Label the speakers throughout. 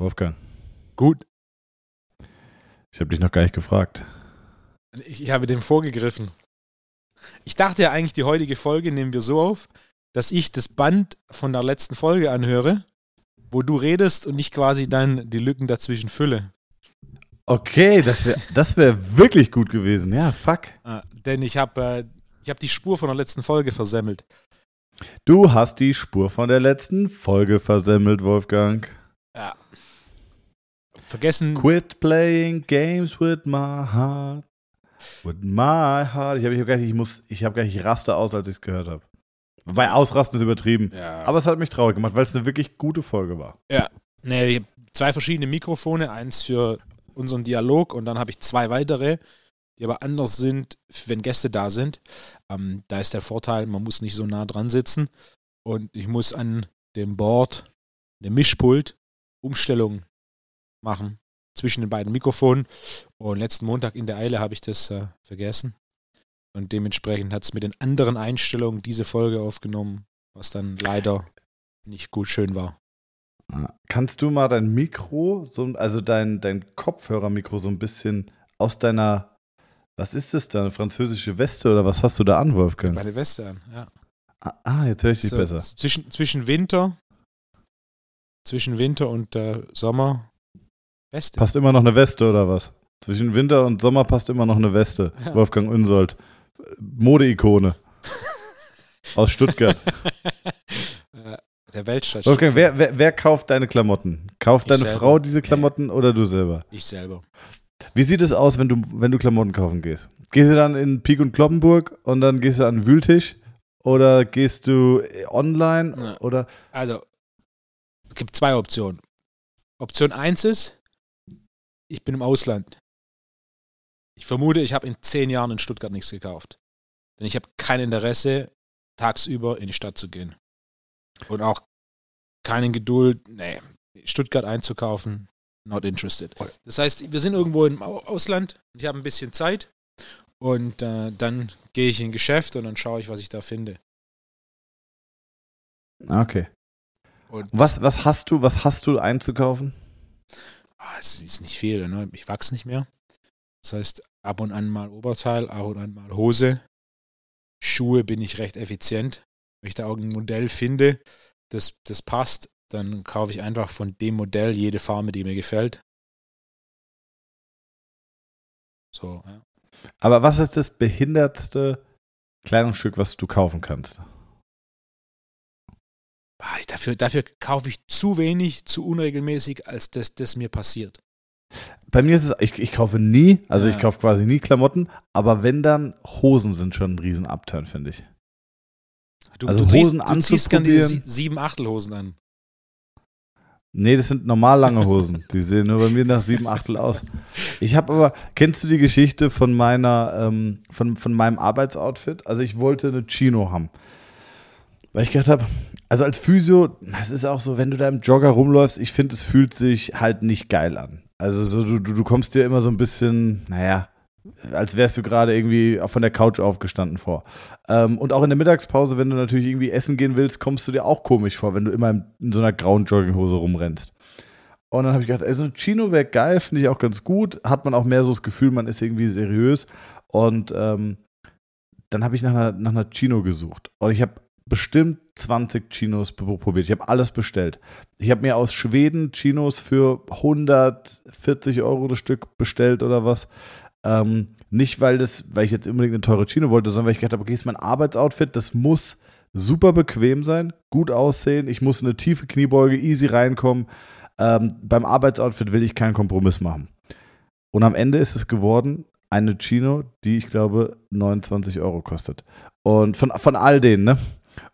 Speaker 1: Wolfgang,
Speaker 2: Gut.
Speaker 1: ich habe dich noch gar nicht gefragt.
Speaker 2: Ich, ich habe dem vorgegriffen. Ich dachte ja eigentlich, die heutige Folge nehmen wir so auf, dass ich das Band von der letzten Folge anhöre, wo du redest und ich quasi dann die Lücken dazwischen fülle.
Speaker 1: Okay, das wäre das wär wirklich gut gewesen. Ja, fuck.
Speaker 2: Ah, denn ich habe äh, ich hab die Spur von der letzten Folge versemmelt.
Speaker 1: Du hast die Spur von der letzten Folge versemmelt, Wolfgang.
Speaker 2: Ja. Vergessen.
Speaker 1: Quit playing games with my heart. With my heart. Ich habe ich hab gar nicht, ich muss, ich habe gar nicht, ich raste aus, als ich es gehört habe. Wobei ausrasten ist übertrieben.
Speaker 2: Ja.
Speaker 1: Aber es hat mich traurig gemacht, weil es eine wirklich gute Folge war.
Speaker 2: Nee, ich hab zwei verschiedene Mikrofone, eins für unseren Dialog und dann habe ich zwei weitere, die aber anders sind, wenn Gäste da sind. Ähm, da ist der Vorteil, man muss nicht so nah dran sitzen und ich muss an dem Board, dem Mischpult, Umstellung machen zwischen den beiden Mikrofonen. Und letzten Montag in der Eile habe ich das äh, vergessen. Und dementsprechend hat es mit den anderen Einstellungen diese Folge aufgenommen, was dann leider nicht gut schön war.
Speaker 1: Kannst du mal dein Mikro, so, also dein, dein Kopfhörermikro so ein bisschen aus deiner, was ist das da, eine französische Weste oder was hast du da an, Wolfgang?
Speaker 2: Meine Weste an, ja.
Speaker 1: Ah, Ah, jetzt höre ich dich
Speaker 2: So,
Speaker 1: besser.
Speaker 2: Zwischen, zwischen Winter, zwischen Winter und äh, Sommer, Weste.
Speaker 1: Passt immer noch eine Weste oder was? Zwischen Winter und Sommer passt immer noch eine Weste.
Speaker 2: Ja.
Speaker 1: Wolfgang Unsold. Modeikone. Aus Stuttgart.
Speaker 2: Der Weltstadt.
Speaker 1: Wolfgang, wer, wer, wer kauft deine Klamotten? Kauft
Speaker 2: Ich
Speaker 1: deine
Speaker 2: selber.
Speaker 1: Frau diese Klamotten oder du selber?
Speaker 2: Ich selber.
Speaker 1: Wie sieht es aus, wenn du, wenn du Klamotten kaufen gehst? Gehst du dann in Pik und Kloppenburg und dann gehst du an den Wühltisch? Oder gehst du online?
Speaker 2: Ja.
Speaker 1: Oder
Speaker 2: Also, es gibt zwei Optionen. Option 1 ist, ich bin im Ausland. Ich vermute, ich habe in zehn Jahren in Stuttgart nichts gekauft. Denn ich habe kein Interesse, tagsüber in die Stadt zu gehen. Und auch keine Geduld, nee, Stuttgart einzukaufen, not interested. Das heißt, wir sind irgendwo im Au- Ausland, ich habe ein bisschen Zeit und äh, dann gehe ich in ein Geschäft und dann schaue ich, was ich da finde.
Speaker 1: Okay.
Speaker 2: Und
Speaker 1: Was, was hast du, was hast du einzukaufen?
Speaker 2: Ah, es ist nicht viel, ne? ich wachse nicht mehr. Das heißt, ab und an mal Oberteil, ab und an mal Hose. Schuhe bin ich recht effizient. Wenn ich da irgendein Modell finde, das, das passt, dann kaufe ich einfach von dem Modell jede Farbe, die mir gefällt. So, ja.
Speaker 1: Aber was ist das behindertste Kleidungsstück, was du kaufen kannst?
Speaker 2: Dafür, dafür kaufe ich zu wenig, zu unregelmäßig, als dass das mir passiert.
Speaker 1: Bei mir ist es, ich, ich kaufe nie, also
Speaker 2: Ja.
Speaker 1: ich kaufe quasi nie Klamotten, aber wenn dann, Hosen sind schon ein riesen Upturn, finde ich.
Speaker 2: Du,
Speaker 1: Also
Speaker 2: du,
Speaker 1: Hosen
Speaker 2: du ziehst gerne diese sie- sieben Achtelhosen an.
Speaker 1: Nee, das sind normal lange Hosen. Die sehen nur bei mir nach sieben Achtel aus. Ich habe aber, kennst du die Geschichte von meiner, ähm, von, von meinem Arbeitsoutfit? Also ich wollte eine Chino haben. Weil ich gedacht habe, also als Physio, es ist auch so, wenn du da im Jogger rumläufst, ich finde, es fühlt sich halt nicht geil an. Also so, du, du, du kommst dir immer so ein bisschen, naja, als wärst du gerade irgendwie von der Couch aufgestanden vor. Ähm, und auch in der Mittagspause, wenn du natürlich irgendwie essen gehen willst, kommst du dir auch komisch vor, wenn du immer in, in so einer grauen Jogginghose rumrennst. Und dann habe ich gedacht, ey, so ein Chino wäre geil, finde ich auch ganz gut. Hat man auch mehr so das Gefühl, man ist irgendwie seriös. Und ähm, dann habe ich nach einer, nach einer Chino gesucht. Und ich habe bestimmt 20 Chinos probiert. Ich habe alles bestellt. Ich habe mir aus Schweden Chinos für 140 Euro das Stück bestellt oder was. Ähm, nicht, weil, das, weil ich jetzt unbedingt eine teure Chino wollte, sondern weil ich gedacht habe, okay, ist mein Arbeitsoutfit, das muss super bequem sein, gut aussehen. Ich muss eine tiefe Kniebeuge, easy reinkommen. Ähm, beim Arbeitsoutfit will ich keinen Kompromiss machen. Und am Ende ist es geworden eine Chino, die ich glaube 29 Euro kostet. Und von, von all denen, ne?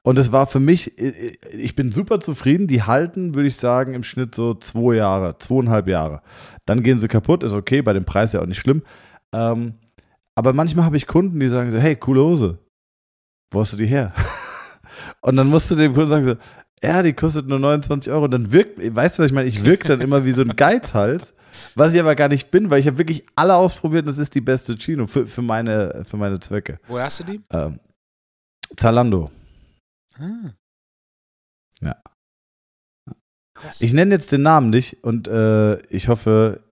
Speaker 1: Und es war für mich, ich bin super zufrieden. Die halten, würde ich sagen, im Schnitt so zwei Jahre, zweieinhalb Jahre. Dann gehen sie kaputt, ist okay, bei dem Preis ja auch nicht schlimm. Ähm, aber manchmal habe ich Kunden, die sagen so, hey, coole Hose. Wo hast du die her? Und dann musst du dem Kunden sagen so, ja, die kostet nur 29 Euro. Und dann wirkt, weißt du, was ich meine? Ich wirke dann immer wie so ein Geizhals, was ich aber gar nicht bin, weil ich habe wirklich alle ausprobiert und das ist die beste Chino für, für, meine, für meine Zwecke.
Speaker 2: Woher hast du die?
Speaker 1: Ähm, Zalando.
Speaker 2: Ah. Krass.
Speaker 1: Ich nenne jetzt den Namen nicht und äh, ich hoffe,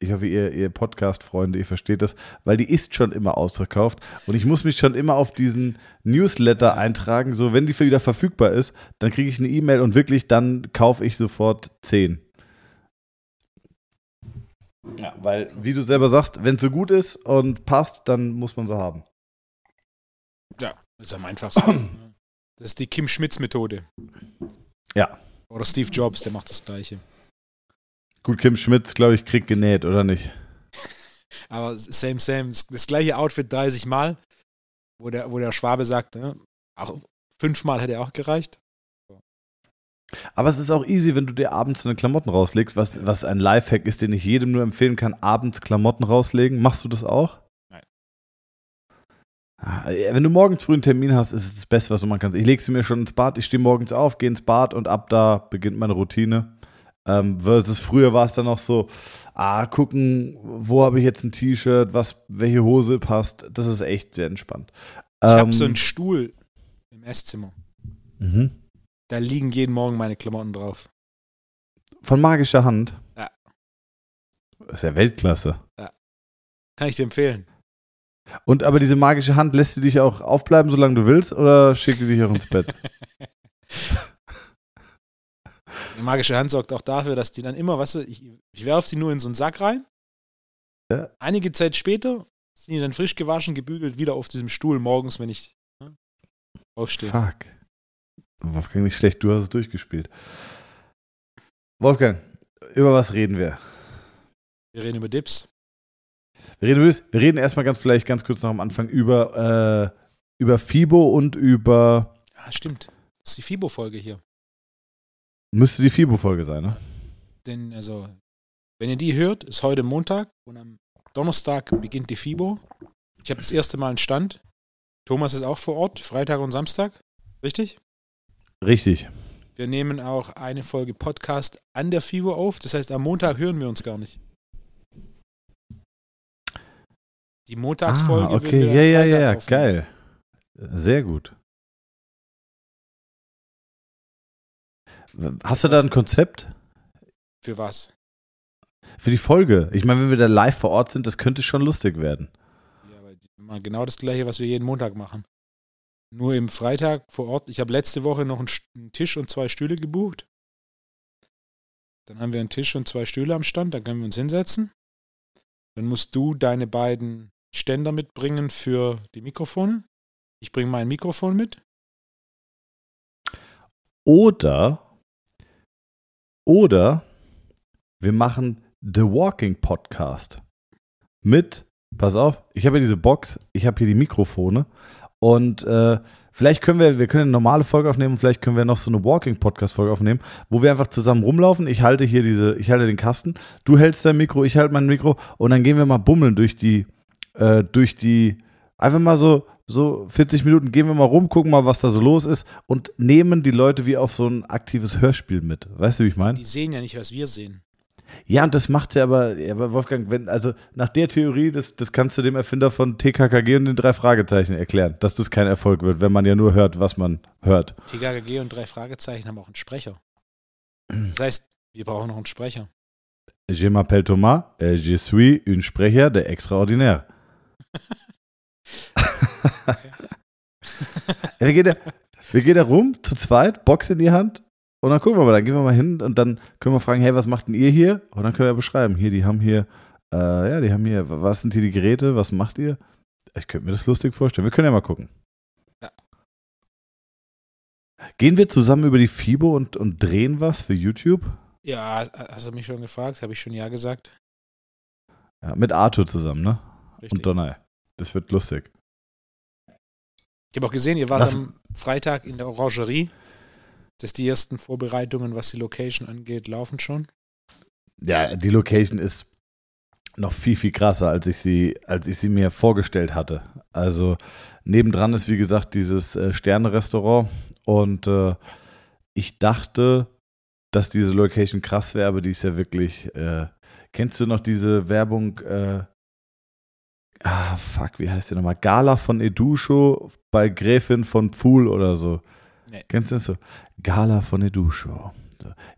Speaker 1: ich hoffe, ihr, ihr Podcast-Freunde, ihr versteht das, weil die ist schon immer ausverkauft und ich muss mich schon immer auf diesen Newsletter eintragen. So, wenn die wieder verfügbar ist, dann kriege ich eine E-Mail und wirklich, dann kaufe ich sofort 10. Ja, weil, wie du selber sagst, wenn es so gut ist und passt, dann muss man sie haben.
Speaker 2: ja, ist am einfachsten. das ist die Kim Schmitz-Methode.
Speaker 1: Ja.
Speaker 2: Oder Steve Jobs, der macht das Gleiche.
Speaker 1: Gut, Kim Schmitz, glaube ich, kriegt genäht, oder nicht?
Speaker 2: Aber same, same. Das, gleiche Outfit 30 Mal, wo der, wo der Schwabe sagt, ne, auch fünfmal hätte er auch gereicht.
Speaker 1: Aber es ist auch easy, wenn du dir abends deine Klamotten rauslegst, was, was ein Lifehack ist, den ich jedem nur empfehlen kann, abends Klamotten rauslegen. Machst du das auch? Ah, Wenn du morgens früh einen Termin hast, ist es das Beste, was du machen kannst. Ich lege sie mir schon ins Bad, ich stehe morgens auf, gehe ins Bad und ab da beginnt meine Routine. Ähm, versus früher war es dann noch so, ah, gucken, wo habe ich jetzt ein T-Shirt, was, welche Hose passt. Das ist echt sehr entspannt.
Speaker 2: Ich
Speaker 1: Ähm,
Speaker 2: habe so einen Stuhl im Esszimmer.
Speaker 1: mhm.
Speaker 2: Da liegen jeden Morgen meine Klamotten drauf.
Speaker 1: Von magischer Hand.
Speaker 2: Ja.
Speaker 1: Das ist ja Weltklasse.
Speaker 2: Kann ich dir empfehlen.
Speaker 1: Und aber diese magische Hand lässt sie dich auch aufbleiben, solange du willst, oder schickt die dich auch ins Bett?
Speaker 2: Die magische Hand sorgt auch dafür, dass die dann immer, weißt du, ich, ich werfe sie nur in so einen Sack rein.
Speaker 1: Ja.
Speaker 2: Einige Zeit später sind die dann frisch gewaschen, gebügelt, wieder auf diesem Stuhl morgens, wenn ich ne, aufstehe.
Speaker 1: Fuck. Wolfgang, nicht schlecht, du hast es durchgespielt. Wolfgang, über was reden wir?
Speaker 2: Wir reden über Dips.
Speaker 1: Wir reden, wir reden erstmal ganz vielleicht ganz kurz noch am Anfang über, äh, über FIBO und über.
Speaker 2: Ah, stimmt. Das ist die FIBO-Folge hier.
Speaker 1: Müsste die FIBO-Folge sein, ne?
Speaker 2: Denn, also, wenn ihr die hört, ist heute Montag und am Donnerstag beginnt die FIBO. Ich habe das erste Mal einen Stand. Thomas ist auch vor Ort, Freitag und Samstag. Richtig?
Speaker 1: Richtig.
Speaker 2: Wir nehmen auch eine Folge Podcast an der FIBO auf. Das heißt, am Montag hören wir uns gar nicht. Die Montagsfolge
Speaker 1: ah, okay. Ja, ja, ja, ja. Geil. Sehr gut. Hast du da ein Konzept
Speaker 2: Für was?
Speaker 1: für die Folge? Ich meine, wenn wir da live vor Ort sind, das könnte schon lustig werden.
Speaker 2: Ja, aber genau das gleiche, was wir jeden Montag machen. Nur im Freitag vor Ort. Ich habe letzte Woche noch einen Tisch und zwei Stühle gebucht. Dann haben wir einen Tisch und zwei Stühle am Stand, da können wir uns hinsetzen. Dann musst du deine beiden Ständer mitbringen für die Mikrofone. Ich bringe mein Mikrofon mit.
Speaker 1: Oder, oder wir machen The Walking Podcast mit, pass auf, ich habe hier diese Box, ich habe hier die Mikrofone und äh, vielleicht können wir, wir können eine normale Folge aufnehmen vielleicht können wir noch so eine Walking Podcast Folge aufnehmen, wo wir einfach zusammen rumlaufen. Ich halte hier diese, ich halte den Kasten, du hältst dein Mikro, ich halte mein Mikro und dann gehen wir mal bummeln durch die, äh, durch die, einfach mal so, so 40 Minuten gehen wir mal rum, gucken mal, was da so los ist und nehmen die Leute wie auf so ein aktives Hörspiel mit. Weißt du, wie ich meine?
Speaker 2: Die sehen ja nicht, was wir sehen.
Speaker 1: Ja, und das macht ja aber, aber Wolfgang, wenn, also nach der Theorie, das, das kannst du dem Erfinder von TKKG und den drei Fragezeichen erklären, dass das kein Erfolg wird, wenn man ja nur hört, was man hört.
Speaker 2: TKKG und drei Fragezeichen haben auch einen Sprecher. Das heißt, wir brauchen noch einen Sprecher.
Speaker 1: Je m'appelle Thomas, je suis un Sprecher de extraordinaire. Wir, gehen da, wir gehen da rum, zu zweit, Box in die Hand und dann gucken wir mal, dann gehen wir mal hin und dann können wir fragen, hey, was macht denn ihr hier? Und dann können wir beschreiben, hier, die haben hier, äh, ja, die haben hier, was sind hier die Geräte, was macht ihr? Ich könnte mir das lustig vorstellen. Wir können ja mal gucken.
Speaker 2: Ja.
Speaker 1: Gehen wir zusammen über die FIBO und, und drehen was für YouTube?
Speaker 2: Ja, hast du mich schon gefragt? Habe ich schon ja gesagt?
Speaker 1: Ja, mit Arthur zusammen, ne?
Speaker 2: Richtig.
Speaker 1: Und Donner. Das wird lustig.
Speaker 2: Ich habe auch gesehen, ihr wart
Speaker 1: Was-
Speaker 2: am Freitag in der Orangerie. Dass die ersten Vorbereitungen, was die Location angeht, laufen schon.
Speaker 1: Ja, die Location ist noch viel, viel krasser, als ich sie, als ich sie mir vorgestellt hatte. Also nebendran ist, wie gesagt, dieses äh, Sterne-Restaurant und äh, ich dachte, dass diese Location krass wäre, aber die ist ja wirklich. Äh, kennst du noch diese Werbung? Äh, ah, fuck, wie heißt die nochmal? Gala von Edusho bei Gräfin von Pfuhl oder so.
Speaker 2: Nee.
Speaker 1: Kennst du das so? Gala von Edusho.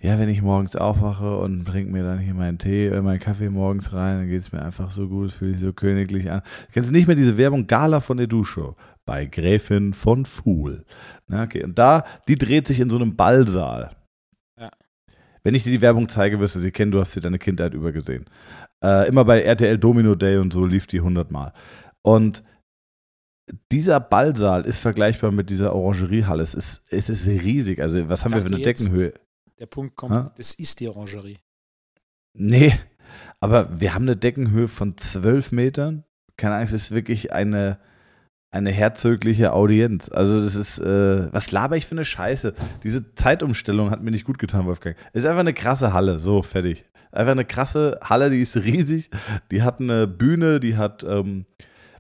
Speaker 1: Ja, wenn ich morgens aufwache und trinke mir dann hier meinen Tee, äh, meinen Kaffee morgens rein, dann geht es mir einfach so gut, fühle ich so königlich an. Kennst du nicht mehr diese Werbung Gala von der Dusche bei Gräfin von Fuhl? Na, okay, und da, die dreht sich in so einem Ballsaal.
Speaker 2: Ja.
Speaker 1: Wenn ich dir die Werbung zeige, wirst du sie kennen, du hast sie deine Kindheit übergesehen. Äh, immer bei RTL Domino Day und so lief die hundertmal. Und dieser Ballsaal ist vergleichbar mit dieser Orangeriehalle. Es ist, es ist riesig. Also, was haben wir für eine
Speaker 2: jetzt-
Speaker 1: Deckenhöhe?
Speaker 2: Der Punkt kommt,
Speaker 1: Ha?
Speaker 2: das ist die Orangerie.
Speaker 1: Nee, aber wir haben eine Deckenhöhe von 12 Metern. Keine Angst, es ist wirklich eine, eine herzögliche Audienz. Also, das ist, äh, was laber ich für eine Scheiße? Diese Zeitumstellung hat mir nicht gut getan, Wolfgang. Ist einfach eine krasse Halle, so fertig. Einfach eine krasse Halle, die ist riesig. Die hat eine Bühne, die hat. Ähm,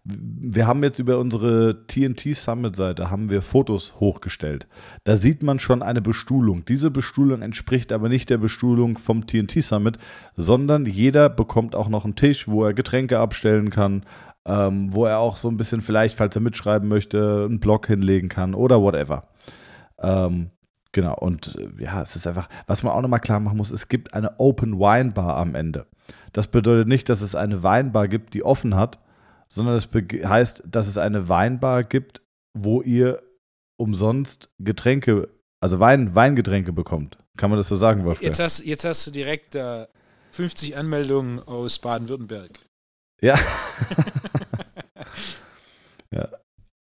Speaker 1: wir haben jetzt über unsere TNT Summit Seite haben wir Fotos hochgestellt. Da sieht man schon eine Bestuhlung. Diese Bestuhlung entspricht aber nicht der Bestuhlung vom TNT Summit, sondern jeder bekommt auch noch einen Tisch, wo er Getränke abstellen kann, ähm, wo er auch so ein bisschen vielleicht, falls er mitschreiben möchte, einen Blog hinlegen kann oder whatever. Ähm, genau, und äh, ja, es ist einfach, was man auch nochmal klar machen muss, es gibt eine Open Wine Bar am Ende. Das bedeutet nicht, dass es eine Weinbar gibt, die offen hat, sondern es bege- heißt, dass es eine Weinbar gibt, wo ihr umsonst Getränke, also Wein, Weingetränke bekommt. Kann man das so sagen, Wolfgang?
Speaker 2: Jetzt hast, jetzt hast du direkt äh, 50 Anmeldungen aus Baden-Württemberg.
Speaker 1: Ja. ja.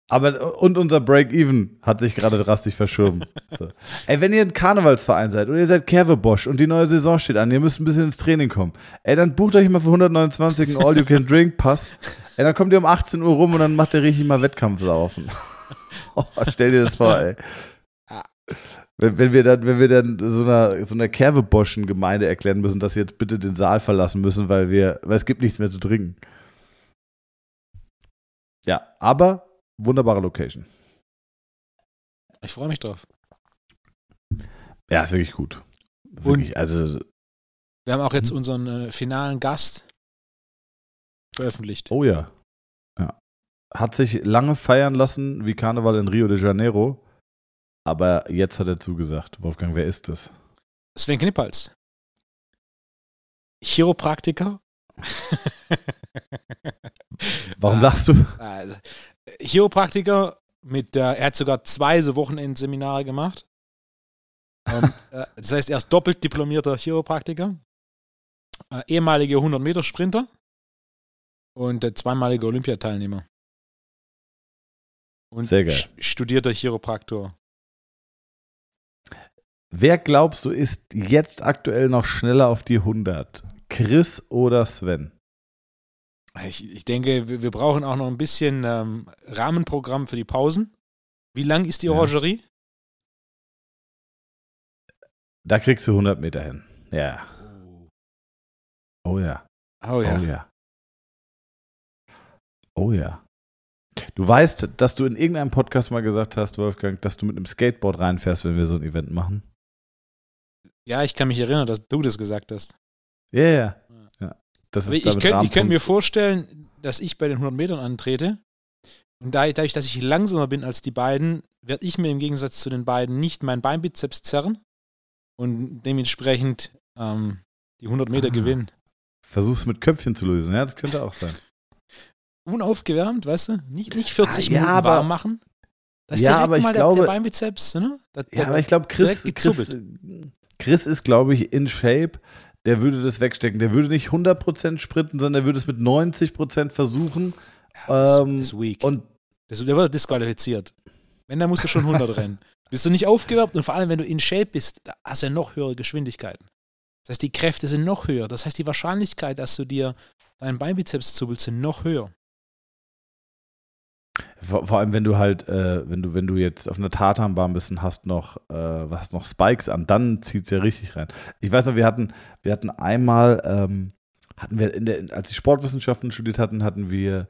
Speaker 1: Aber und unser Break-Even hat sich gerade drastisch verschoben. So. Ey, wenn ihr ein Karnevalsverein seid oder ihr seid Kervebosch und die neue Saison steht an, ihr müsst ein bisschen ins Training kommen. Ey, dann bucht euch mal für 129 einen All-You-Can-Drink-Pass. Ey, dann kommt ihr um 18 Uhr rum und dann macht ihr richtig mal Wettkampflaufen. oh, stell dir das vor, ey. Wenn, wenn, wir dann, wenn wir dann so einer, so einer Kerveboschen-Gemeinde erklären müssen, dass sie jetzt bitte den Saal verlassen müssen, weil wir, weil es gibt nichts mehr zu trinken. Ja, aber wunderbare Location.
Speaker 2: Ich freue mich drauf.
Speaker 1: Ja, ist wirklich gut. Wirklich, also,
Speaker 2: Wir haben auch jetzt unseren äh, finalen Gast veröffentlicht.
Speaker 1: oh ja. ja. Hat sich lange feiern lassen wie Karneval in Rio de Janeiro, aber jetzt hat er zugesagt. Wolfgang, wer ist das?
Speaker 2: Sven Knippals. Chiropraktiker.
Speaker 1: Warum
Speaker 2: Ah.
Speaker 1: lachst du?
Speaker 2: Also, Chiropraktiker mit, äh, er hat sogar zwei so Wochenendseminare gemacht. ähm, äh, das heißt, er ist doppelt diplomierter Chiropraktiker, äh, ehemaliger 100-Meter-Sprinter und äh, zweimaliger Olympiateilnehmer. Und
Speaker 1: Sehr geil.
Speaker 2: st- studierter Chiropraktor.
Speaker 1: Wer glaubst du ist jetzt aktuell noch schneller auf die 100? Chris oder Sven?
Speaker 2: Ich, ich denke, wir, wir brauchen auch noch ein bisschen ähm, Rahmenprogramm für die Pausen. Wie lang ist die
Speaker 1: Ja.
Speaker 2: Orangerie?
Speaker 1: Da kriegst du 100 Meter hin. Ja. Oh ja.
Speaker 2: Oh ja.
Speaker 1: Oh ja. Oh ja. Du weißt, dass du in irgendeinem Podcast mal gesagt hast, Wolfgang, dass du mit einem Skateboard reinfährst, wenn wir so ein Event machen.
Speaker 2: Ja, ich kann mich erinnern, dass du das gesagt hast.
Speaker 1: Ja, ja. ja. Das ist
Speaker 2: ich könnte könnt mir vorstellen, dass ich bei den 100 Metern antrete. Und da- dadurch, dass ich langsamer bin als die beiden, werde ich mir im Gegensatz zu den beiden nicht mein Beinbizeps zerren und dementsprechend ähm, die 100 Meter
Speaker 1: Ah.
Speaker 2: gewinnen.
Speaker 1: Versuch's mit Köpfchen zu lösen. Ja, das könnte auch sein.
Speaker 2: Unaufgewärmt, weißt du? Nicht, nicht 40
Speaker 1: Ah, ja,
Speaker 2: Minuten warm machen. Da ist
Speaker 1: Ja, aber ich
Speaker 2: mal der,
Speaker 1: glaube-
Speaker 2: der Beinbizeps, ne? Da,
Speaker 1: Ja, aber ich glaube, Chris, Chris,
Speaker 2: gezuppelt.
Speaker 1: Chris ist, glaube ich, in Shape. Der würde das wegstecken. Der würde nicht 100% sprinten, sondern der würde es mit 90% versuchen.
Speaker 2: das,
Speaker 1: ähm,
Speaker 2: das ist weak.
Speaker 1: Und
Speaker 2: Das, der wird disqualifiziert. Wenn, dann musst du schon 100 rennen. Bist du nicht aufgewärmt und vor allem, wenn du in Shape bist, da hast du ja noch höhere Geschwindigkeiten. Das heißt, die Kräfte sind noch höher. Das heißt, die Wahrscheinlichkeit, dass du dir deinen Beinbizeps zuppelst, sind noch höher.
Speaker 1: Vor, vor allem, wenn du halt, äh, wenn du, wenn du jetzt auf einer Tatanbahn bist und hast noch, äh, hast noch Spikes an, dann zieht es ja richtig rein. Ich weiß noch, wir hatten, wir hatten einmal, ähm, hatten wir in der, als die Sportwissenschaften studiert hatten, hatten wir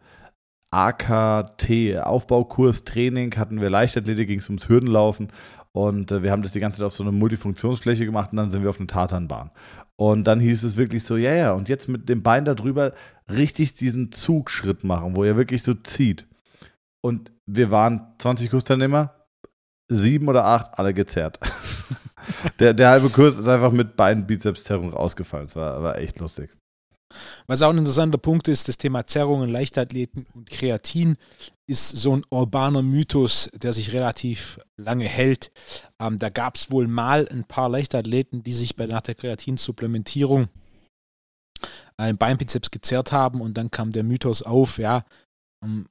Speaker 1: AKT, Aufbaukurs, Training, hatten wir Leichtathletik, ging es ums Hürdenlaufen und äh, wir haben das die ganze Zeit auf so einer Multifunktionsfläche gemacht und dann sind wir auf einer Tatanbahn. Und dann hieß es wirklich so, ja, ja, und jetzt mit dem Bein da drüber richtig diesen Zugschritt machen, wo er wirklich so zieht. Und wir waren 20 Kursteilnehmer, sieben oder acht, alle gezerrt. der, der halbe Kurs ist einfach mit beiden Bizeps-Zerrung rausgefallen. Es war, war echt lustig.
Speaker 2: Was auch ein interessanter Punkt ist, das Thema Zerrungen, Leichtathleten und Kreatin ist so ein urbaner Mythos, der sich relativ lange hält. Ähm, da gab es wohl mal ein paar Leichtathleten, die sich bei nach der Kreatinsupplementierung einen Beinbizeps gezerrt haben und dann kam der Mythos auf, ja, ähm,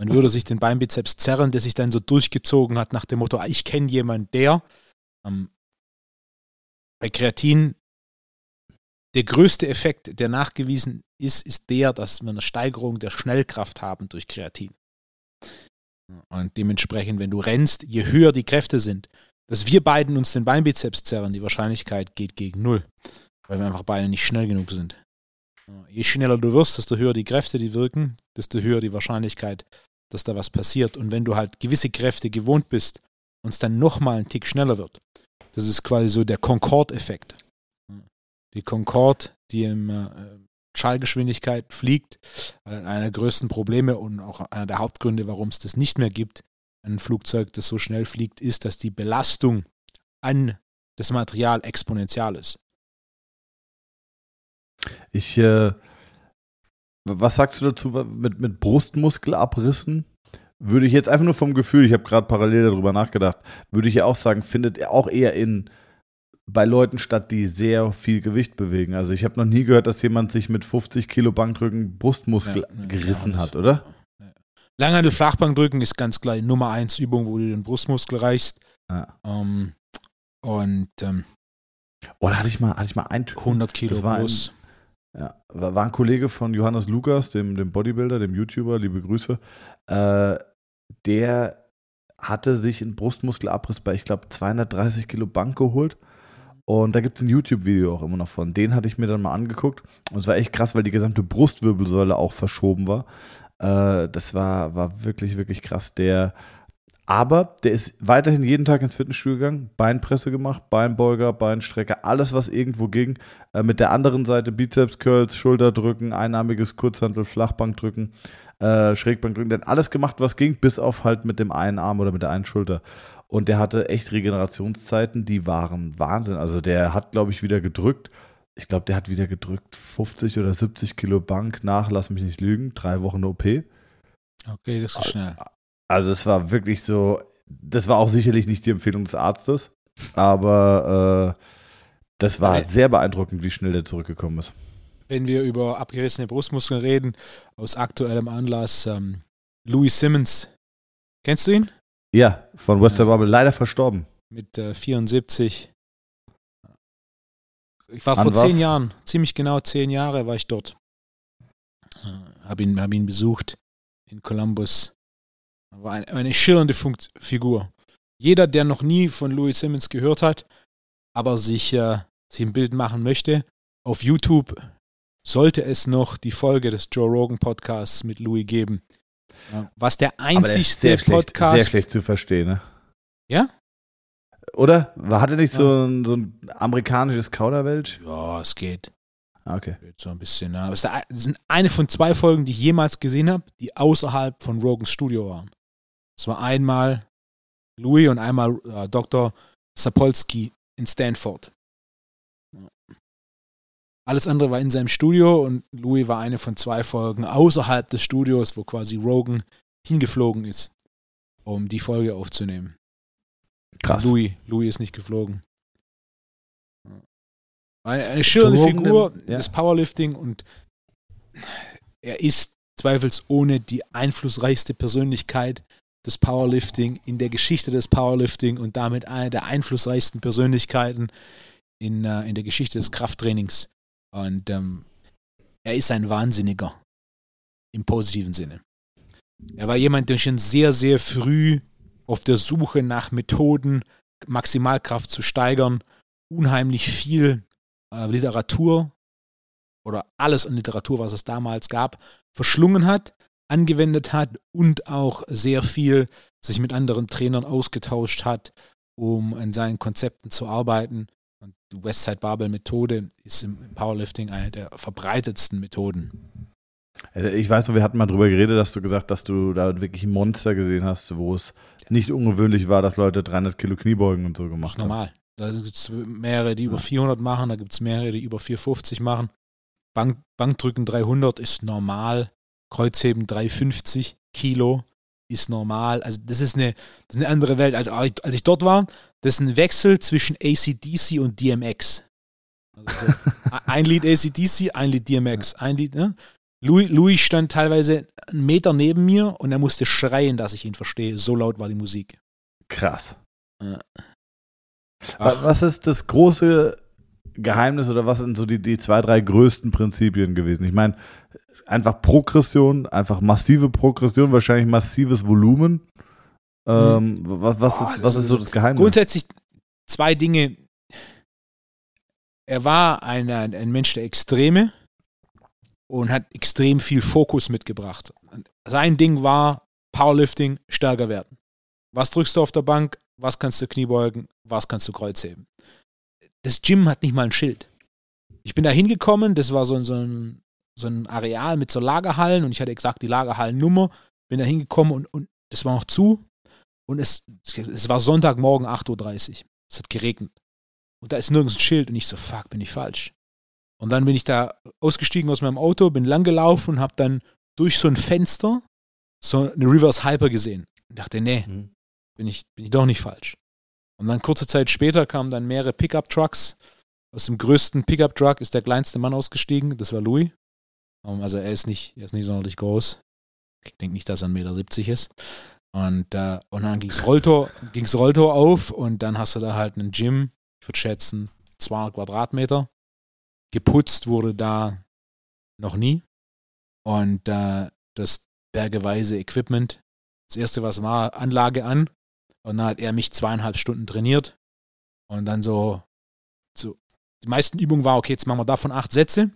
Speaker 2: man würde sich den Beinbizeps zerren, der sich dann so durchgezogen hat nach dem Motto, ah, ich kenne jemanden, der. Ähm, bei Kreatin der größte Effekt, der nachgewiesen ist, ist der, dass wir eine Steigerung der Schnellkraft haben durch Kreatin. Und dementsprechend, wenn du rennst, je höher die Kräfte sind, dass wir beiden uns den Beinbizeps zerren, die Wahrscheinlichkeit geht gegen null, weil wir einfach beide nicht schnell genug sind. Je schneller du wirst, desto höher die Kräfte, die wirken, desto höher die Wahrscheinlichkeit, dass da was passiert. Und wenn du halt gewisse Kräfte gewohnt bist und es dann nochmal einen Tick schneller wird, das ist quasi so der Concorde-Effekt. Die Concorde, die im äh, Schallgeschwindigkeit fliegt, äh, einer der größten Probleme und auch einer der Hauptgründe, warum es das nicht mehr gibt, ein Flugzeug, das so schnell fliegt, ist, dass die Belastung an das Material exponentiell ist.
Speaker 1: Ich, äh, was sagst du dazu mit, mit Brustmuskelabrissen? Würde ich jetzt einfach nur vom Gefühl, ich habe gerade parallel darüber nachgedacht, würde ich ja auch sagen, findet er auch eher in bei Leuten statt, die sehr viel Gewicht bewegen. Also ich habe noch nie gehört, dass jemand sich mit 50 Kilo Bankdrücken Brustmuskel ja, gerissen hat, oder?
Speaker 2: Langhandel Flachbankdrücken ist ganz klar die Nummer 1 Übung, wo du den Brustmuskel reichst. Ja. Um, ähm, und ähm,
Speaker 1: oh, da hatte ich mal, hatte ich mal ein
Speaker 2: 100 Kilo das
Speaker 1: war plus. Ein, ja, war ein Kollege von Johannes Lukas, dem, dem Bodybuilder, dem YouTuber, liebe Grüße. Äh, der hatte sich einen Brustmuskelabriss bei, ich glaube, 230 Kilo Bank geholt und da gibt es ein YouTube-Video auch immer noch von. Den hatte ich mir dann mal angeguckt. Und es war echt krass, weil die gesamte Brustwirbelsäule auch verschoben war. Äh, das war, war wirklich, wirklich krass. Der, aber der ist weiterhin jeden Tag ins Fitnessstudio gegangen, Beinpresse gemacht, Beinbeuger, Beinstrecker, alles, was irgendwo ging. Äh, mit der anderen Seite Bizeps, Curls, Schulterdrücken, einarmiges Kurzhantel, Flachbankdrücken, äh, Schrägbankdrücken. Der hat alles gemacht, was ging, bis auf halt mit dem einen Arm oder mit der einen Schulter. Und der hatte echt Regenerationszeiten, die waren Wahnsinn. Also der hat, glaube ich, wieder gedrückt. Ich glaube, der hat wieder gedrückt 50 oder 70 Kilo Bank nach, lass mich nicht lügen, drei Wochen OP.
Speaker 2: Okay, das ist schnell.
Speaker 1: Also es war wirklich so, das war auch sicherlich nicht die Empfehlung des Arztes, aber äh, das war sehr beeindruckend, wie schnell der zurückgekommen ist.
Speaker 2: Wenn wir über abgerissene Brustmuskeln reden, aus aktuellem Anlass, ähm, Louis Simmons. Kennst du ihn?
Speaker 1: Ja, von Western ja. Bubble, leider verstorben.
Speaker 2: Mit äh, 74. Ich war An vor was? zehn Jahren, ziemlich genau zehn Jahre war ich dort. Äh, Habe ihn, hab ihn besucht in Columbus. War eine, eine schillernde Funkt Figur. Jeder, der noch nie von Louis Simmons gehört hat, aber sich, äh, sich ein Bild machen möchte, auf YouTube sollte es noch die Folge des Joe Rogan Podcasts mit Louis geben. Was der einzigste
Speaker 1: der
Speaker 2: Podcast.
Speaker 1: Schlecht, sehr schlecht zu verstehen, ne?
Speaker 2: Ja?
Speaker 1: Oder? Hatte nicht so, ja. ein, so ein amerikanisches Kauderwelsch?
Speaker 2: Ja, es geht.
Speaker 1: Ah, okay.
Speaker 2: Geht so ein bisschen. Ne? Das sind eine von zwei Folgen, die ich jemals gesehen habe, die außerhalb von Rogans Studio waren. Es war einmal Louis und einmal äh, Dr. Sapolsky in Stanford. Alles andere war in seinem Studio und Louis war eine von zwei Folgen außerhalb des Studios, wo quasi Rogan hingeflogen ist, um die Folge aufzunehmen. Krass. Louis, Louis ist nicht geflogen. Eine, eine schöne Figur ja. des Powerlifting und er ist zweifelsohne die einflussreichste Persönlichkeit des Powerlifting in der Geschichte des Powerlifting und damit eine der einflussreichsten Persönlichkeiten in, uh, in der Geschichte des Krafttrainings. Und ähm, er ist ein Wahnsinniger im positiven Sinne. Er war jemand, der schon sehr, sehr früh auf der Suche nach Methoden, Maximalkraft zu steigern, unheimlich viel äh, Literatur oder alles an Literatur, was es damals gab, verschlungen hat, angewendet hat und auch sehr viel sich mit anderen Trainern ausgetauscht hat, um an seinen Konzepten zu arbeiten und die Westside Barbell Methode ist im Powerlifting eine der verbreitetsten Methoden.
Speaker 1: Äh, ich weiß noch, wir hatten mal drüber geredet, dass du gesagt hast, dass du da wirklich ein Monster gesehen hast, wo es nicht ungewöhnlich war, dass Leute 300 Kilo Kniebeugen und so gemacht haben.
Speaker 2: Das ist normal. Da gibt es mehrere, die über 400 machen, da gibt es mehrere, die über 450 machen. Bank, Bankdrücken 300 ist normal, Kreuzheben 350 Kilo ist normal. Also das ist eine, das ist eine andere Welt. Also als ich dort war, das ist ein Wechsel zwischen ACDC und DMX. Also so ein Lied ACDC, ein Lied DMX, ein Lied, ne? Louis, Louis stand teilweise einen Meter neben mir und er musste schreien, dass ich ihn verstehe. So laut war die Musik.
Speaker 1: Krass. Ja. Was ist das große Geheimnis oder was sind so die, die zwei, drei größten Prinzipien gewesen? Ich meine, einfach Progression, einfach massive Progression, wahrscheinlich massives Volumen. Ähm, hm. was, was, ist, was ist so das Geheimnis?
Speaker 2: Grundsätzlich zwei Dinge. Er war ein, ein Mensch der Extreme und hat extrem viel Fokus mitgebracht. Sein Ding war Powerlifting, stärker werden. Was drückst du auf der Bank? Was kannst du Kniebeugen? Was kannst du Kreuzheben? Das Gym hat nicht mal ein Schild. Ich bin da hingekommen, das war so, so, ein, so ein Areal mit so Lagerhallen und ich hatte exakt die Lagerhallennummer. Bin da hingekommen und, und das war noch zu. Und es, es war Sonntagmorgen 8.30 Uhr. Es hat geregnet. Und da ist nirgends ein Schild und ich so, fuck, bin ich falsch. Und dann bin ich da ausgestiegen aus meinem Auto, bin langgelaufen und habe dann durch so ein Fenster so eine Reverse Hyper gesehen. Und dachte, nee, mhm bin ich, bin ich doch nicht falsch. Und dann kurze Zeit später kamen dann mehrere Pickup-Trucks. Aus dem größten Pickup-Truck ist der kleinste Mann ausgestiegen, das war Louis. Ähm, also er ist nicht, er ist nicht sonderlich groß. Ich denke nicht, dass er 1,70 Meter ist. Und, äh, und dann ging es Rolltor, ging's Rolltor auf und dann hast du da halt einen Gym, ich würde schätzen 200 Quadratmeter. Geputzt wurde da noch nie. Und äh, das bergeweise Equipment. Das erste, was war, Anlage an. Und dann hat er mich zweieinhalb Stunden trainiert. Und dann so, so die meisten Übungen war, okay, jetzt machen wir davon acht Sätze.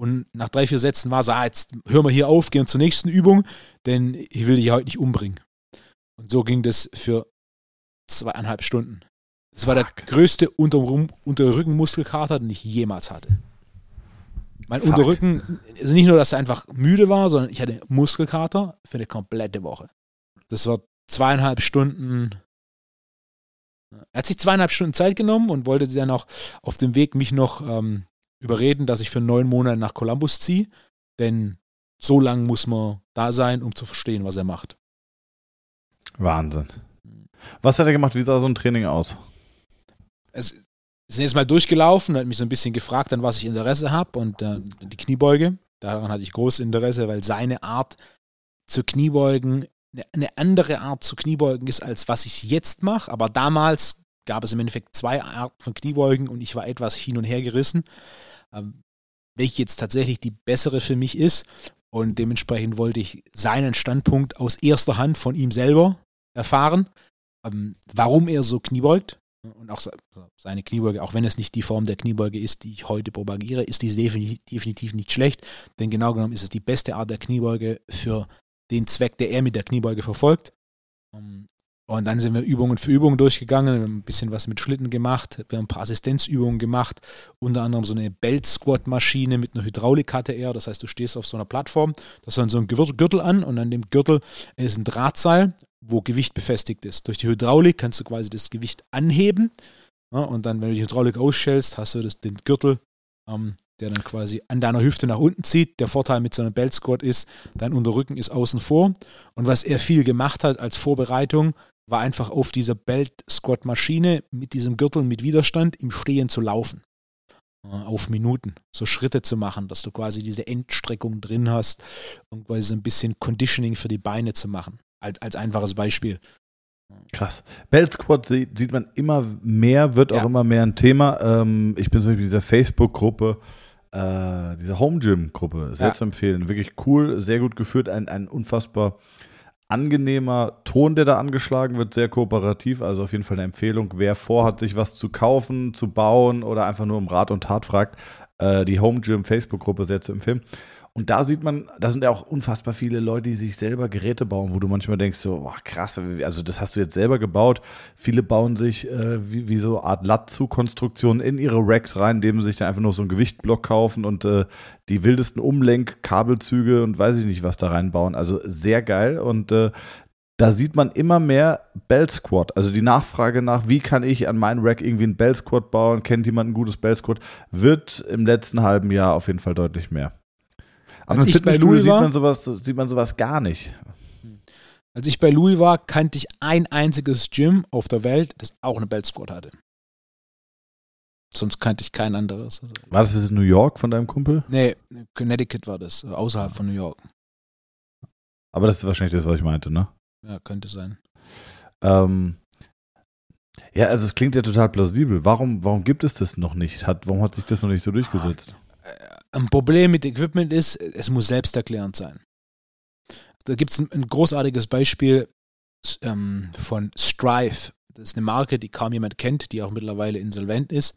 Speaker 2: Und nach drei, vier Sätzen war so, ah, jetzt hören wir hier auf, gehen zur nächsten Übung, denn ich will dich heute nicht umbringen. Und so ging das für zweieinhalb Stunden. Das war der größte Unter Unterrückenmuskelkater, den ich jemals hatte. Mein Fuck. Unterrücken, also nicht nur, dass er einfach müde war, sondern ich hatte Muskelkater für eine komplette Woche. Das war zweieinhalb Stunden. Er hat sich zweieinhalb Stunden Zeit genommen und wollte dann auch auf dem Weg mich noch ähm, überreden, dass ich für neun Monate nach Columbus ziehe. Denn so lange muss man da sein, um zu verstehen, was er macht.
Speaker 1: Wahnsinn. Was hat er gemacht? Wie sah so ein Training aus?
Speaker 2: Es sind jetzt mal durchgelaufen, hat mich so ein bisschen gefragt, an was ich Interesse habe und äh, die Kniebeuge. Daran hatte ich großes Interesse, weil seine Art zu Kniebeugen eine andere Art zu Kniebeugen ist, als was ich jetzt mache. Aber damals gab es im Endeffekt zwei Arten von Kniebeugen und ich war etwas hin und her gerissen, welche jetzt tatsächlich die bessere für mich ist. Und dementsprechend wollte ich seinen Standpunkt aus erster Hand von ihm selber erfahren, ähm, warum er so kniebeugt. Und auch seine Kniebeuge, auch wenn es nicht die Form der Kniebeuge ist, die ich heute propagiere, ist diese definitiv nicht schlecht. Denn genau genommen ist es die beste Art der Kniebeuge für den Zweck, der er mit der Kniebeuge verfolgt. Und dann sind wir Übungen für Übungen durchgegangen, wir haben ein bisschen was mit Schlitten gemacht, wir haben ein paar Assistenzübungen gemacht, unter anderem so eine Belt-Squat-Maschine mit einer Hydraulik hatte er, das heißt, du stehst auf so einer Plattform, da ist dann so ein Gürtel an und an dem Gürtel ist ein Drahtseil, wo Gewicht befestigt ist. Durch die Hydraulik kannst du quasi das Gewicht anheben ja, und dann, wenn du die Hydraulik ausstellst, hast du das, den Gürtel ähm, der dann quasi an deiner Hüfte nach unten zieht. Der Vorteil mit so einem Belt Squat ist, dein Unterrücken ist außen vor. Und was er viel gemacht hat als Vorbereitung, war einfach auf dieser Belt Squat Maschine mit diesem Gürtel mit Widerstand im Stehen zu laufen. Äh, auf Minuten, so Schritte zu machen, dass du quasi diese Endstreckung drin hast und quasi ein bisschen Conditioning für die Beine zu machen. Als, als einfaches Beispiel.
Speaker 1: Krass. Belt Squat sieht, sieht man immer mehr, wird ja. auch immer mehr ein Thema. Ähm, ich bin so in dieser Facebook-Gruppe äh, diese Home Gym Gruppe, sehr ja. zu empfehlen. Wirklich cool, sehr gut geführt, ein, ein unfassbar angenehmer Ton, der da angeschlagen wird, sehr kooperativ. Also auf jeden Fall eine Empfehlung. Wer vorhat, sich was zu kaufen, zu bauen oder einfach nur um Rat und Tat fragt, äh, die Home Gym Facebook-Gruppe sehr zu empfehlen. Und da sieht man, da sind ja auch unfassbar viele Leute, die sich selber Geräte bauen, wo du manchmal denkst, so, boah, krass, also das hast du jetzt selber gebaut. Viele bauen sich äh, wie, wie so eine Art Latzu-Konstruktionen in ihre Racks rein, indem sie sich dann einfach nur so einen Gewichtblock kaufen und äh, die wildesten Umlenk, Kabelzüge und weiß ich nicht, was da reinbauen. Also sehr geil und äh, da sieht man immer mehr Bell Squad. Also die Nachfrage nach, wie kann ich an meinen Rack irgendwie ein Bell Squad bauen, kennt jemand ein gutes Bell Squad, wird im letzten halben Jahr auf jeden Fall deutlich mehr. Aber
Speaker 2: Als
Speaker 1: im
Speaker 2: ich bei
Speaker 1: Fitnessstudio
Speaker 2: Louis
Speaker 1: sieht
Speaker 2: war-
Speaker 1: man, sowas, sieht man sowas gar nicht.
Speaker 2: Als ich bei Louis war, kannte ich ein einziges Gym auf der Welt, das auch eine Belt Squad hatte. Sonst kannte ich kein anderes. Also,
Speaker 1: War das in New York von deinem Kumpel?
Speaker 2: nee, Connecticut war das, außerhalb von New York.
Speaker 1: Aber das ist wahrscheinlich das, was ich meinte, ne?
Speaker 2: Ja, könnte sein.
Speaker 1: Ähm, ja, also es klingt ja total plausibel. Warum, warum gibt es das noch nicht? Hat, warum hat sich das noch nicht so durchgesetzt?
Speaker 2: Ein Problem mit Equipment ist, es muss selbsterklärend sein. Da gibt es ein, ein großartiges Beispiel ähm, von Strive. Das ist eine Marke, die kaum jemand kennt, die auch mittlerweile insolvent ist.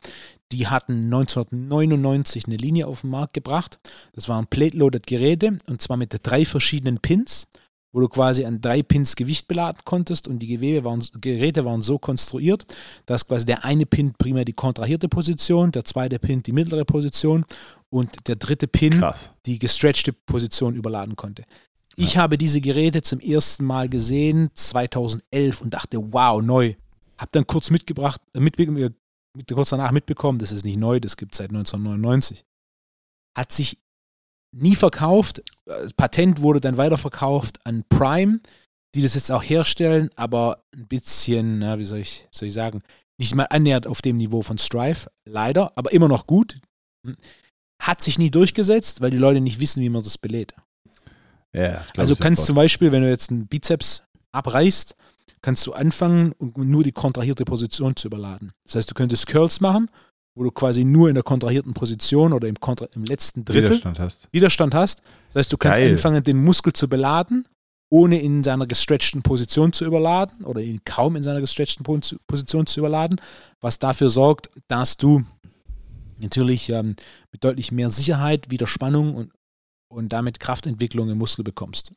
Speaker 2: Die hatten 1999 eine Linie auf den Markt gebracht. Das waren plate-loaded Geräte und zwar mit drei verschiedenen Pins, wo du quasi an drei Pins Gewicht beladen konntest und die Gewebe waren, Geräte waren so konstruiert, dass quasi der eine Pin primär die kontrahierte Position, der zweite Pin die mittlere Position und der dritte Pin
Speaker 1: Krass.
Speaker 2: die gestretchte Position überladen konnte. Ich habe diese Geräte zum ersten Mal gesehen 2011 und dachte, wow, neu. Hab dann kurz mitgebracht, äh, mitbe mit, kurz danach mitbekommen, das ist nicht neu, das gibt es seit 1999. Hat sich nie verkauft. Das Patent wurde dann weiterverkauft an Prime, die das jetzt auch herstellen, aber ein bisschen, na, wie soll ich, soll ich sagen, nicht mal annähernd auf dem Niveau von Strive, leider, aber immer noch gut. Hat sich nie durchgesetzt, weil die Leute nicht wissen, wie man das belädt.
Speaker 1: Ja,
Speaker 2: Also du kannst
Speaker 1: sofort.
Speaker 2: zum Beispiel, wenn du jetzt einen Bizeps abreißt, kannst du anfangen, um nur die kontrahierte Position zu überladen. Das heißt, du könntest Curls machen, wo du quasi nur in der kontrahierten Position oder im, kontra im letzten Drittel
Speaker 1: Widerstand hast.
Speaker 2: Widerstand hast. Das heißt, du kannst
Speaker 1: Geil.
Speaker 2: anfangen, den Muskel zu beladen, ohne in seiner gestretchten Position zu überladen oder ihn kaum in seiner gestretchten Po- Position zu überladen, was dafür sorgt, dass du natürlich ähm, mit deutlich mehr Sicherheit, wieder Spannung und, und damit Kraftentwicklung im Muskel bekommst.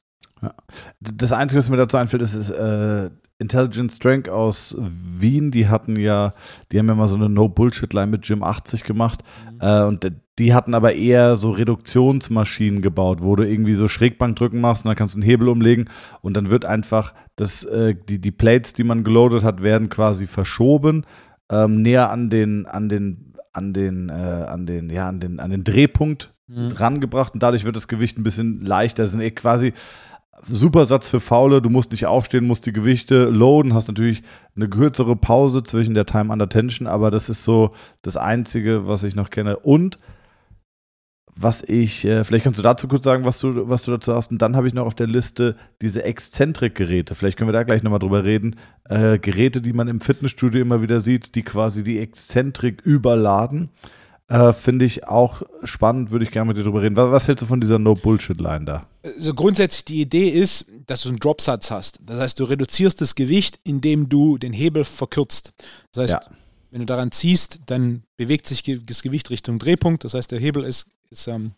Speaker 1: Das Einzige, was mir dazu einfällt, ist, ist äh, Intelligent Strength aus Wien. Die hatten ja, die haben ja mal so eine No-Bullshit-Line mit Gym 80 gemacht. Äh, und die hatten aber eher so Reduktionsmaschinen gebaut, wo du irgendwie so Schrägbankdrücken machst und dann kannst du einen Hebel umlegen und dann wird einfach das, äh, die, die Plates, die man geloadet hat, werden quasi verschoben, ähm, näher an den, an den, an den, äh, an den, ja, an den, an den Drehpunkt
Speaker 2: Mhm.
Speaker 1: rangebracht und dadurch wird das Gewicht ein bisschen leichter. Das sind eh quasi super Satz für Faule. Du musst nicht aufstehen, musst die Gewichte loaden, hast natürlich eine kürzere Pause zwischen der Time under Tension, aber das ist so das Einzige, was ich noch kenne. Und was ich, äh, vielleicht kannst du dazu kurz sagen, was du, was du dazu hast. Und dann habe ich noch auf der Liste diese Exzentrik-Geräte. Vielleicht können wir da gleich nochmal drüber reden. Äh, Geräte, die man im Fitnessstudio immer wieder sieht, die quasi die Exzentrik überladen. Äh, Finde ich auch spannend, würde ich gerne mit dir drüber reden. Was, was hältst du von dieser No-Bullshit-Line da?
Speaker 2: Also grundsätzlich die Idee ist, dass du einen Dropsatz hast. Das heißt, du reduzierst das Gewicht, indem du den Hebel verkürzt. Das heißt,
Speaker 1: Ja.
Speaker 2: wenn du daran ziehst, dann bewegt sich das Gewicht Richtung Drehpunkt. Das heißt, der Hebel ist, ist ähm,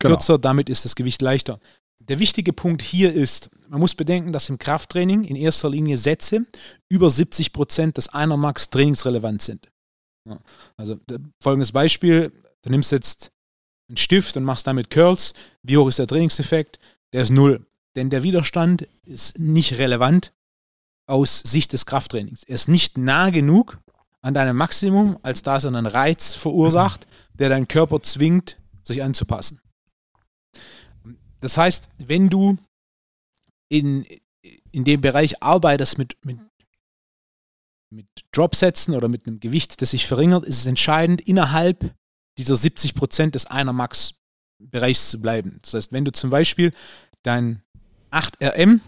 Speaker 1: Genau.
Speaker 2: kürzer, damit ist das Gewicht leichter. Der wichtige Punkt hier ist, man muss bedenken, dass im Krafttraining in erster Linie Sätze über 70 Prozent des einer Max trainingsrelevant sind. Also folgendes Beispiel, du nimmst jetzt einen Stift und machst damit Curls. Wie hoch ist der Trainingseffekt? Der ist null. Denn der Widerstand ist nicht relevant aus Sicht des Krafttrainings. Er ist nicht nah genug an deinem Maximum, als dass er einen Reiz verursacht, der deinen Körper zwingt, sich anzupassen. Das heißt, wenn du in, in dem Bereich arbeitest mit, mit, mit Dropsätzen oder mit einem Gewicht, das sich verringert, ist es entscheidend, innerhalb dieser 70 Prozent des einer Max-Bereichs zu bleiben. Das heißt, wenn du zum Beispiel dein 8 RM,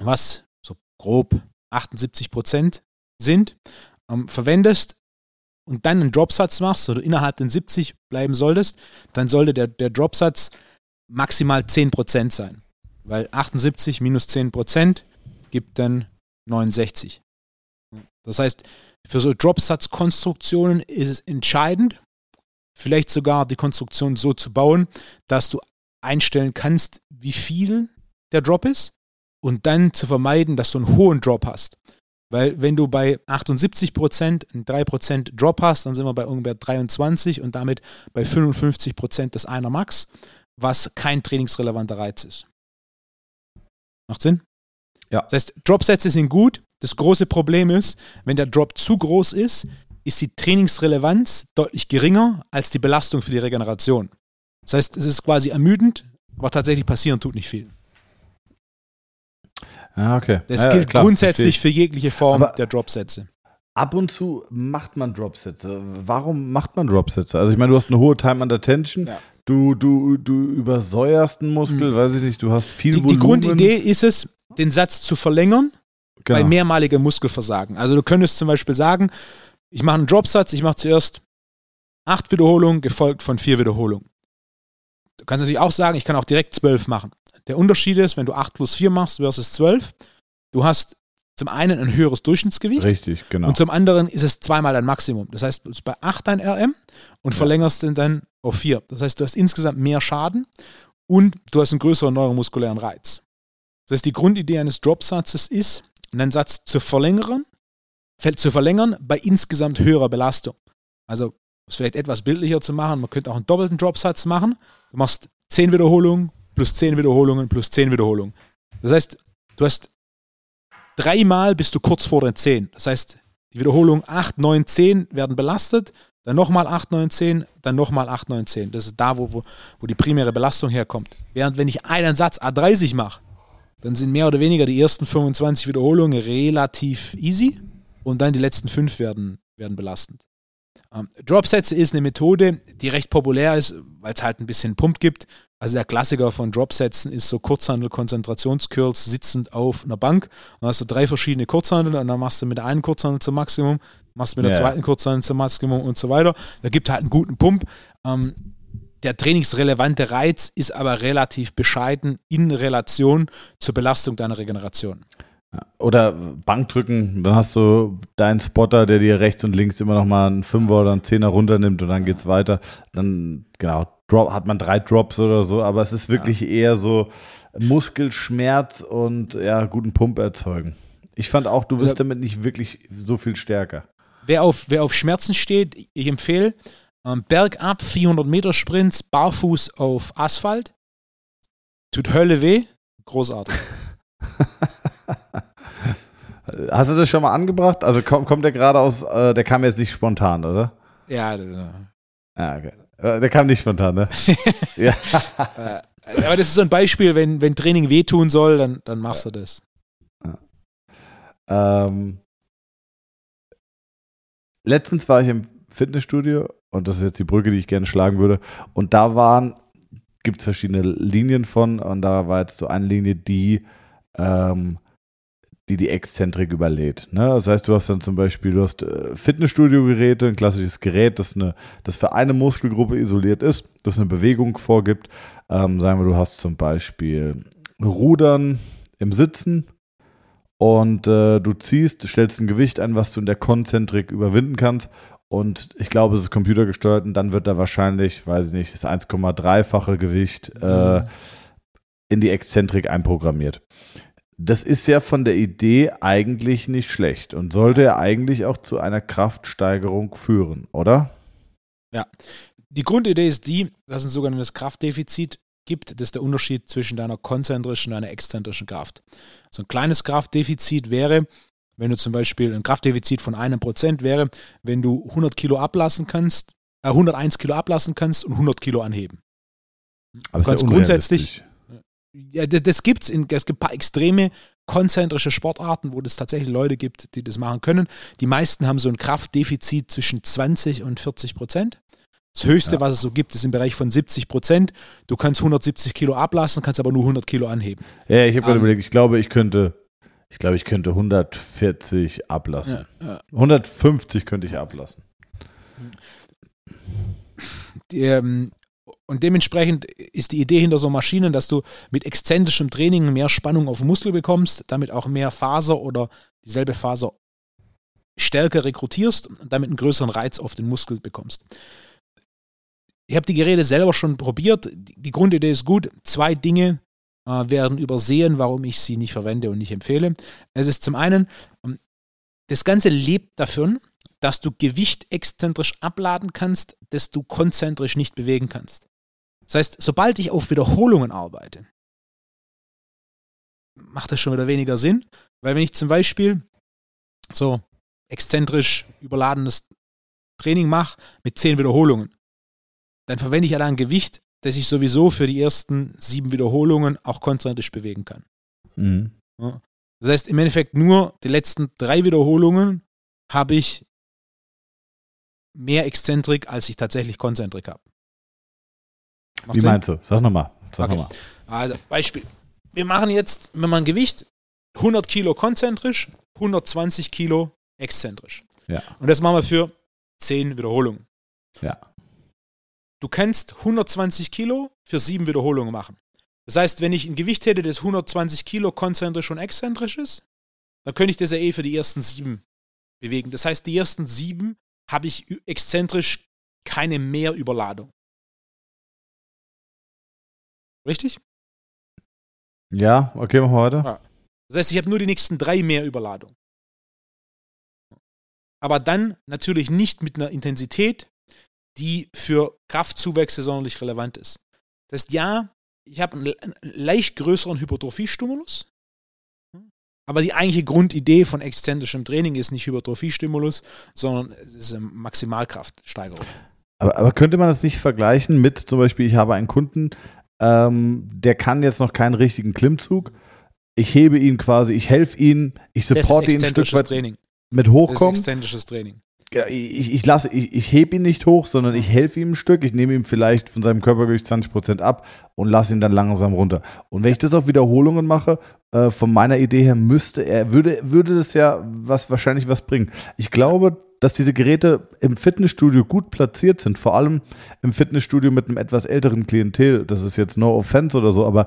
Speaker 2: was so grob 78 Prozent sind, ähm, verwendest und dann einen Dropsatz machst oder innerhalb den 70 bleiben solltest, dann sollte der, der Dropsatz maximal 10 Prozent sein. Weil 78 minus 10 Prozent gibt dann 69. Das heißt, für so Dropsatzkonstruktionen ist es entscheidend, vielleicht sogar die Konstruktion so zu bauen, dass du einstellen kannst, wie viel der Drop ist und dann zu vermeiden, dass du einen hohen Drop hast. Weil wenn du bei 78% einen 3% Drop hast, dann sind wir bei ungefähr 23 und damit bei 55% des einer Max, was kein trainingsrelevanter Reiz ist. Macht Sinn?
Speaker 1: Ja.
Speaker 2: Das heißt, Dropsätze sind gut. Das große Problem ist, wenn der Drop zu groß ist, ist die Trainingsrelevanz deutlich geringer als die Belastung für die Regeneration. Das heißt, es ist quasi ermüdend, aber tatsächlich passieren tut nicht viel.
Speaker 1: Ja, okay.
Speaker 2: Das
Speaker 1: ja,
Speaker 2: gilt
Speaker 1: klar,
Speaker 2: grundsätzlich für jegliche Form
Speaker 1: Aber-
Speaker 2: der Dropsätze.
Speaker 1: Ab und zu macht man Dropsätze. Warum macht man Dropsätze? Also ich meine, du hast eine hohe Time under Tension.
Speaker 2: Ja.
Speaker 1: Du, du, du übersäuerst einen Muskel, weiß ich nicht, du hast viel
Speaker 2: Die, die
Speaker 1: Volumen.
Speaker 2: Grundidee ist es, den Satz zu verlängern bei
Speaker 1: genau.
Speaker 2: mehrmaligem Muskelversagen. Also du könntest zum Beispiel sagen, ich mache einen Dropsatz, ich mache zuerst acht Wiederholungen, gefolgt von vier Wiederholungen. Du kannst natürlich auch sagen, ich kann auch direkt zwölf machen. Der Unterschied ist, wenn du acht plus vier machst versus zwölf, du hast zum einen ein höheres Durchschnittsgewicht
Speaker 1: Richtig, genau.
Speaker 2: und zum anderen ist es zweimal dein Maximum. Das heißt, du bist bei 8 dein RM und
Speaker 1: Ja.
Speaker 2: verlängerst den dann auf 4. Das heißt, du hast insgesamt mehr Schaden und du hast einen größeren neuromuskulären Reiz. Das heißt, die Grundidee eines Dropsatzes ist, einen Satz zu verlängern, zu verlängern bei insgesamt höherer Belastung. Also, um es vielleicht etwas bildlicher zu machen, man könnte auch einen doppelten Dropsatz machen. Du machst 10 Wiederholungen plus 10 Wiederholungen plus 10 Wiederholungen. Das heißt, du hast dreimal bist du kurz vor den 10. Das heißt, die Wiederholung 8, 9, 10 werden belastet, dann nochmal 8, 9, 10, dann nochmal 8, 9, 10. Das ist da, wo, wo, wo die primäre Belastung herkommt. Während wenn ich einen Satz A30 mache, dann sind mehr oder weniger die ersten 25 Wiederholungen relativ easy und dann die letzten fünf werden, werden belastend. Ähm, Dropsätze ist eine Methode, die recht populär ist, weil es halt ein bisschen Pump gibt. Also der Klassiker von Dropsätzen ist so Kurzhandel-Konzentrationscurls sitzend auf einer Bank. Dann hast du drei verschiedene Kurzhandel und dann machst du mit der einen Kurzhandel zum Maximum, machst mit der
Speaker 1: Ja.
Speaker 2: zweiten Kurzhandel zum Maximum und so weiter. Da gibt halt einen guten Pump. Ähm, der trainingsrelevante Reiz ist aber relativ bescheiden in Relation zur Belastung deiner Regeneration.
Speaker 1: Oder Bankdrücken, dann hast du deinen Spotter, der dir rechts und links immer noch mal einen Fünfer oder einen Zehner runternimmt und dann geht's weiter. Dann, genau, Drop, hat man drei Drops oder so, aber es ist wirklich eher so Muskelschmerz und ja, guten Pump erzeugen. Ich fand auch, du wirst damit nicht wirklich so viel stärker.
Speaker 2: Wer auf, wer auf Schmerzen steht, ich empfehle bergab 400 Meter Sprints, barfuß auf Asphalt. Tut Hölle weh. Großartig.
Speaker 1: Hast du das schon mal angebracht? Also kommt, kommt der gerade aus, äh, der kam jetzt nicht spontan, oder?
Speaker 2: Ja,
Speaker 1: Ja, okay. Äh, Der kam nicht spontan, ne? ja.
Speaker 2: äh, aber das ist so ein Beispiel, wenn, wenn Training wehtun soll, dann, dann machst du das.
Speaker 1: Ähm, letztens war ich im Fitnessstudio und das ist jetzt die Brücke, die ich gerne schlagen würde. Und da waren, gibt es verschiedene Linien von und da war jetzt so eine Linie, die ähm, die, die Exzentrik überlädt. Ne? Das heißt, du hast dann zum Beispiel, du hast äh, Fitnessstudio-Geräte, ein klassisches Gerät, das, eine, das für eine Muskelgruppe isoliert ist, das eine Bewegung vorgibt. Ähm, sagen wir, du hast zum Beispiel Rudern im Sitzen und äh, du ziehst, stellst ein Gewicht ein, was du in der Konzentrik überwinden kannst. Und ich glaube, es ist computergesteuert und dann wird da wahrscheinlich, weiß ich nicht, das 1,3-fache Gewicht äh, in die Exzentrik einprogrammiert. Das ist ja von der Idee eigentlich nicht schlecht und sollte ja eigentlich auch zu einer Kraftsteigerung führen, oder?
Speaker 2: Die Grundidee ist die, dass es ein sogenanntes Kraftdefizit gibt. Das ist der Unterschied zwischen deiner konzentrischen und deiner exzentrischen Kraft. So ein kleines Kraftdefizit wäre, wenn du zum Beispiel ein Kraftdefizit von einem Prozent wäre, wenn du 100 Kilo ablassen kannst, äh, 101 Kilo ablassen kannst und 100 Kilo anheben.
Speaker 1: Aber
Speaker 2: Ganz grundsätzlich- Ja, das, das gibt's. In, es gibt ein paar extreme konzentrische Sportarten, wo es tatsächlich Leute gibt, die das machen können. Die meisten haben so ein Kraftdefizit zwischen 20 und 40 Prozent. Das höchste,
Speaker 1: Ja.
Speaker 2: was es so gibt, ist im Bereich von 70 Prozent. Du kannst 170 Kilo ablassen, kannst aber nur 100 Kilo anheben.
Speaker 1: Ja, ich habe gerade
Speaker 2: Ähm,
Speaker 1: überlegt, ich glaube, ich könnte, ich glaube, ich könnte 140 ablassen.
Speaker 2: ja.
Speaker 1: 150 könnte ich ablassen.
Speaker 2: Die, ähm, und dementsprechend ist die Idee hinter so Maschinen, dass du mit exzentrischem Training mehr Spannung auf Muskel bekommst, damit auch mehr Faser oder dieselbe Faser stärker rekrutierst und damit einen größeren Reiz auf den Muskel bekommst. Ich habe die Geräte selber schon probiert. Die Grundidee ist gut. Zwei Dinge werden übersehen, warum ich sie nicht verwende und nicht empfehle. Es ist zum einen, ähm, das Ganze lebt davon, dass du Gewicht exzentrisch abladen kannst, das du konzentrisch nicht bewegen kannst. Das heißt, sobald ich auf Wiederholungen arbeite, macht das schon wieder weniger Sinn. Weil wenn ich zum Beispiel so exzentrisch überladenes Training mache mit zehn Wiederholungen, dann verwende ich ja ein Gewicht, das ich sowieso für die ersten sieben Wiederholungen auch konzentrisch bewegen kann. Mhm. Ja. Das heißt, im Endeffekt nur die letzten drei Wiederholungen habe ich mehr Exzentrik, als ich tatsächlich Konzentrik habe.
Speaker 1: Macht Wie Sinn? meinst du? Sag nochmal.
Speaker 2: Sag okay. noch Also, Beispiel. Wir machen jetzt, wenn man Gewicht, 100 Kilo konzentrisch, 120 Kilo exzentrisch.
Speaker 1: Ja.
Speaker 2: Und das machen wir für 10 Wiederholungen.
Speaker 1: Ja.
Speaker 2: Du kannst 120 Kilo für 7 Wiederholungen machen. Das heißt, wenn ich ein Gewicht hätte, das 120 Kilo konzentrisch und exzentrisch ist, dann könnte ich das ja eh für die ersten 7 bewegen. Das heißt, die ersten 7 habe ich exzentrisch keine Mehrüberladung. Richtig?
Speaker 1: Ja, okay, machen wir weiter. Ja.
Speaker 2: Das heißt, ich habe nur die nächsten drei Mehrüberladungen. Aber dann natürlich nicht mit einer Intensität, die für Kraftzuwächse sonderlich relevant ist. Das heißt, ja, ich habe einen leicht größeren Hypertrophiestimulus, aber die eigentliche Grundidee von exzentrischem Training ist nicht Hypertrophiestimulus, sondern es ist eine Maximalkraftsteigerung.
Speaker 1: Aber, aber, könnte man das nicht vergleichen mit zum Beispiel, ich habe einen Kunden, ähm, der kann jetzt noch keinen richtigen Klimmzug. Ich hebe ihn quasi, ich helfe ihn, ich supporte ihn ein Stück weit
Speaker 2: Training.
Speaker 1: mit hochkommen. Das ist
Speaker 2: exzentrisches Training
Speaker 1: ich, ich lasse, ich, ich hebe ihn nicht hoch, sondern ich helfe ihm ein Stück. Ich nehme ihm vielleicht von seinem Körpergewicht 20% ab und lasse ihn dann langsam runter. Und wenn ich das auf Wiederholungen mache, äh, von meiner Idee her müsste er, würde, würde das ja was wahrscheinlich was bringen. Ich glaube, dass diese Geräte im Fitnessstudio gut platziert sind, vor allem im Fitnessstudio mit einem etwas älteren Klientel. Das ist jetzt no offense oder so, aber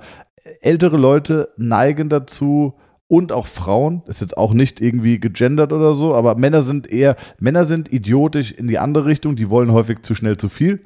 Speaker 1: ältere Leute neigen dazu, und auch Frauen, ist jetzt auch nicht irgendwie gegendert oder so, aber Männer sind eher, Männer sind idiotisch in die andere Richtung, die wollen häufig zu schnell zu viel.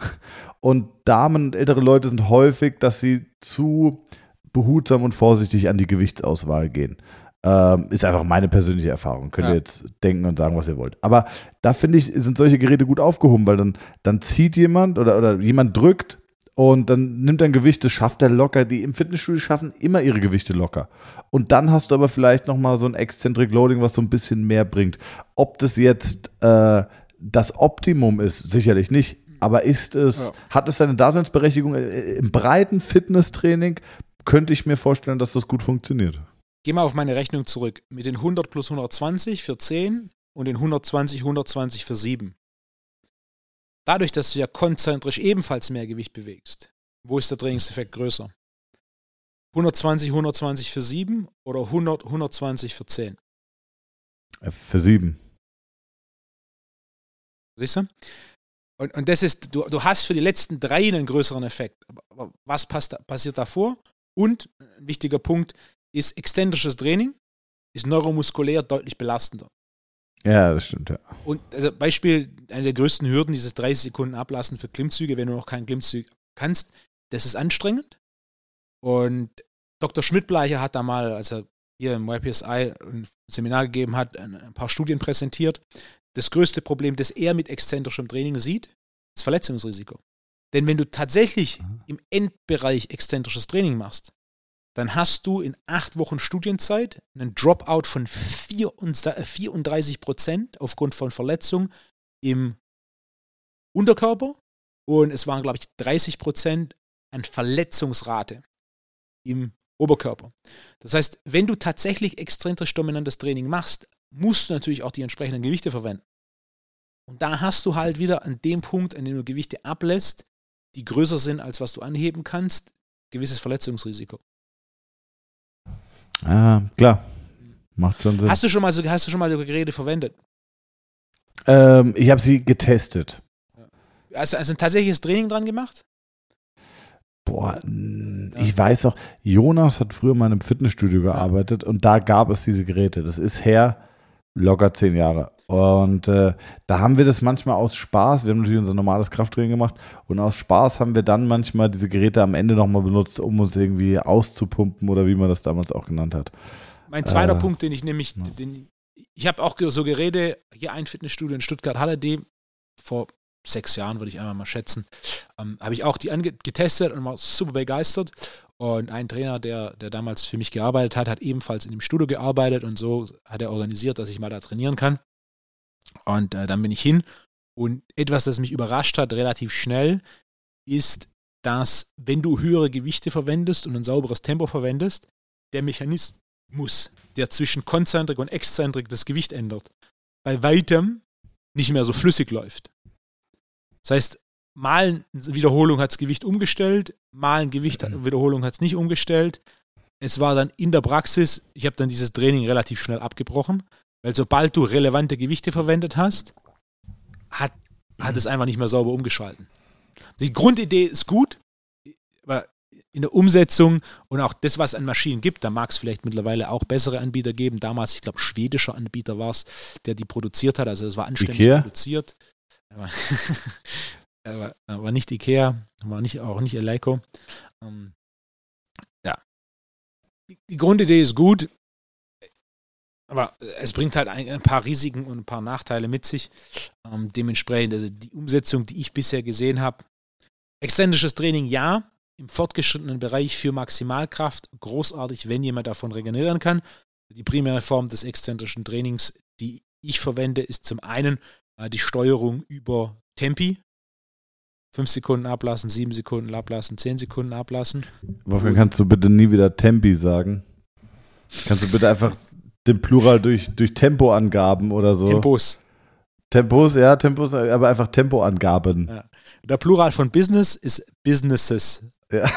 Speaker 1: Und Damen und ältere Leute sind häufig, dass sie zu behutsam und vorsichtig an die Gewichtsauswahl gehen. Ähm, ist einfach meine persönliche Erfahrung. Könnt ja. ihr jetzt denken und sagen, was ihr wollt. Aber da finde ich, sind solche Geräte gut aufgehoben, weil dann, dann zieht jemand oder, oder jemand drückt und dann nimmt er ein Gewicht, das schafft er locker. Die im Fitnessstudio schaffen immer ihre Gewichte locker. Und dann hast du aber vielleicht nochmal so ein Eccentric Loading, was so ein bisschen mehr bringt. Ob das jetzt äh, das Optimum ist, sicherlich nicht. Aber ist es, ja. hat es seine Daseinsberechtigung äh, im breiten Fitnesstraining? Könnte ich mir vorstellen, dass das gut funktioniert.
Speaker 2: Geh mal auf meine Rechnung zurück. Mit den 100 plus 120 für 10 und den 120, 120 für 7. Dadurch, dass du ja konzentrisch ebenfalls mehr Gewicht bewegst, wo ist der Trainingseffekt größer? 120, 120 für 7 oder 100, 120 für 10?
Speaker 1: Äh, für 7.
Speaker 2: Siehst du? Und, und das ist, du, du hast für die letzten drei einen größeren Effekt. Aber was passt, passiert davor? Und ein wichtiger Punkt ist, exzentrisches Training ist neuromuskulär deutlich belastender.
Speaker 1: Ja, das stimmt, ja.
Speaker 2: Und also Beispiel, eine der größten Hürden, dieses 30 Sekunden Ablassen für Klimmzüge, wenn du noch keinen Klimmzug kannst, das ist anstrengend. Und Dr. Schmidtbleicher hat da mal, als er hier im YPSI ein Seminar gegeben hat, ein paar Studien präsentiert. Das größte Problem, das er mit exzentrischem Training sieht, ist Verletzungsrisiko. Denn wenn du tatsächlich mhm. im Endbereich exzentrisches Training machst, dann hast du in acht Wochen Studienzeit einen Dropout von 34 Prozent aufgrund von Verletzung im Unterkörper und es waren, glaube ich, 30 Prozent an Verletzungsrate im Oberkörper. Das heißt, wenn du tatsächlich exzentrisch dominantes Training machst, musst du natürlich auch die entsprechenden Gewichte verwenden. Und da hast du halt wieder an dem Punkt, an dem du Gewichte ablässt, die größer sind, als was du anheben kannst, gewisses Verletzungsrisiko.
Speaker 1: Ah, klar. Macht schon Sinn.
Speaker 2: Hast du schon mal so, hast du schon mal so Geräte verwendet?
Speaker 1: Ähm, ich habe sie getestet.
Speaker 2: Hast du also ein tatsächliches Training dran gemacht?
Speaker 1: Boah, ich weiß auch, Jonas hat früher mal in einem Fitnessstudio gearbeitet und da gab es diese Geräte. Das ist her locker zehn Jahre. Und äh, da haben wir das manchmal aus Spaß, wir haben natürlich unser normales Krafttraining gemacht und aus Spaß haben wir dann manchmal diese Geräte am Ende nochmal benutzt, um uns irgendwie auszupumpen oder wie man das damals auch genannt hat.
Speaker 2: Mein zweiter äh, Punkt, den ich nämlich, ja. den, ich habe auch so Geräte, hier ein Fitnessstudio in Stuttgart Halle, die vor sechs Jahren, würde ich einmal mal schätzen, ähm, habe ich auch die getestet und war super begeistert. Und ein Trainer, der, der damals für mich gearbeitet hat, hat ebenfalls in dem Studio gearbeitet und so hat er organisiert, dass ich mal da trainieren kann. Und äh, dann bin ich hin. Und etwas, das mich überrascht hat, relativ schnell, ist, dass wenn du höhere Gewichte verwendest und ein sauberes Tempo verwendest, der Mechanismus, der zwischen Konzentrik und Exzentrik das Gewicht ändert, bei weitem nicht mehr so flüssig läuft. Das heißt, mal eine Wiederholung hat das Gewicht umgestellt, mal ein Gewicht mhm. Wiederholung hat es nicht umgestellt. Es war dann in der Praxis, ich habe dann dieses Training relativ schnell abgebrochen, weil sobald du relevante Gewichte verwendet hast, hat, hat es einfach nicht mehr sauber umgeschalten. Die Grundidee ist gut, aber in der Umsetzung und auch das, was es an Maschinen gibt, da mag es vielleicht mittlerweile auch bessere Anbieter geben. Damals, ich glaube, schwedischer Anbieter war es, der die produziert hat. Also es war anständig Ikea? produziert. Aber, aber, aber, nicht Ikea, war nicht, auch nicht Eleiko. Ähm, ja. Die Grundidee ist gut, aber es bringt halt ein, ein, paar Risiken und ein paar Nachteile mit sich. Ähm, dementsprechend, also die Umsetzung, die ich bisher gesehen habe, exzentrisches Training ja, im fortgeschrittenen Bereich für Maximalkraft großartig, wenn jemand davon regenerieren kann. Die primäre Form des exzentrischen Trainings, die ich verwende, ist zum einen äh, die Steuerung über Tempi. Fünf Sekunden ablassen, sieben Sekunden ablassen, zehn Sekunden ablassen.
Speaker 1: Wolfgang, kannst du bitte nie wieder Tempi sagen? Kannst du bitte einfach den Plural durch, durch Tempoangaben oder so?
Speaker 2: Tempos.
Speaker 1: Tempos, ja, Tempos, aber einfach Tempoangaben. Ja.
Speaker 2: Der Plural von Business ist Businesses. Ja.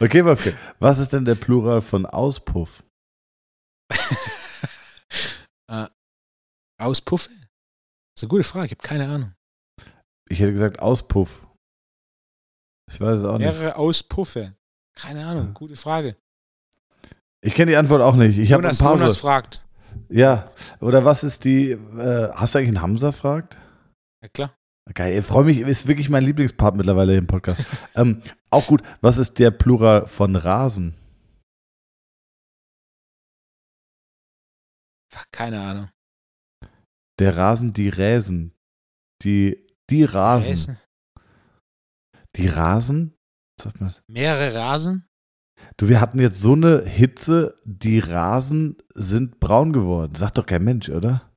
Speaker 1: okay, Wolfgang. Was ist denn der Plural von Auspuff?
Speaker 2: uh, Auspuffe? Das ist eine gute Frage, ich habe keine Ahnung.
Speaker 1: Ich hätte gesagt Auspuff. Ich weiß es auch
Speaker 2: nicht. Mehrere Auspuffe. Keine Ahnung, gute Frage.
Speaker 1: Ich kenne die Antwort auch nicht. Ich
Speaker 2: Jonas, Jonas fragt.
Speaker 1: Ja, oder was ist die, äh, hast du eigentlich einen Hamza fragt?
Speaker 2: Ja, klar.
Speaker 1: Geil, ich freue mich, ist wirklich mein Lieblingspart mittlerweile im Podcast. ähm, auch gut, was ist der Plural von Rasen?
Speaker 2: Keine Ahnung.
Speaker 1: Der Rasen, die Räsen. Die, die Rasen. Räsen. Die Rasen?
Speaker 2: Mehrere Rasen?
Speaker 1: Du, wir hatten jetzt so eine Hitze, die Rasen sind braun geworden. Sagt doch kein Mensch, oder?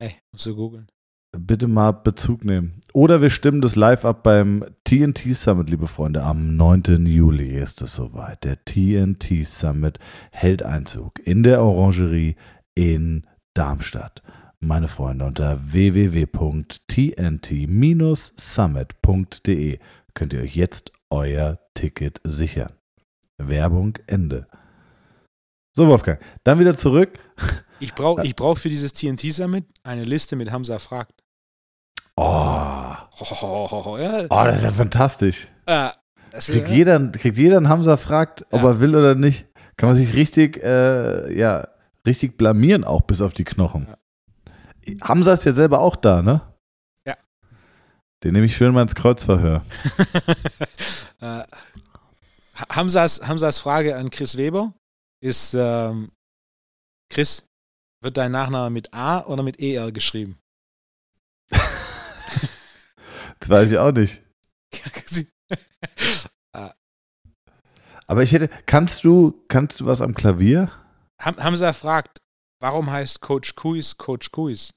Speaker 2: Ey, musst du googeln
Speaker 1: bitte mal Bezug nehmen. Oder wir stimmen das live ab beim TNT Summit, liebe Freunde. Am 9. Juli ist es soweit. Der TNT Summit hält Einzug in der Orangerie in Darmstadt. Meine Freunde, unter www.tnt-summit.de könnt ihr euch jetzt euer Ticket sichern. Werbung Ende. So, Wolfgang, dann wieder zurück.
Speaker 2: Ich brauche ich brauch für dieses TNT Summit eine Liste mit Hamza fragt.
Speaker 1: Oh. Oh, oh das ist ja fantastisch. Äh, kriegt, jeder, kriegt jeder einen Hamza fragt, ob ja. er will oder nicht. Kann man sich richtig, äh, ja, richtig blamieren, auch bis auf die Knochen. Hamza ist ja selber auch da, ne? Den nehme ich schön mal ins Kreuzverhör.
Speaker 2: äh, Hamzas, Hamzas Frage an Chris Weber ist: ähm, Chris, wird dein Nachname mit A oder mit ER geschrieben?
Speaker 1: das weiß ich auch nicht. Ah. Aber ich hätte, kannst du, kannst du was am Klavier?
Speaker 2: Hamza fragt, warum heißt Coach Kuis Coach Kuis?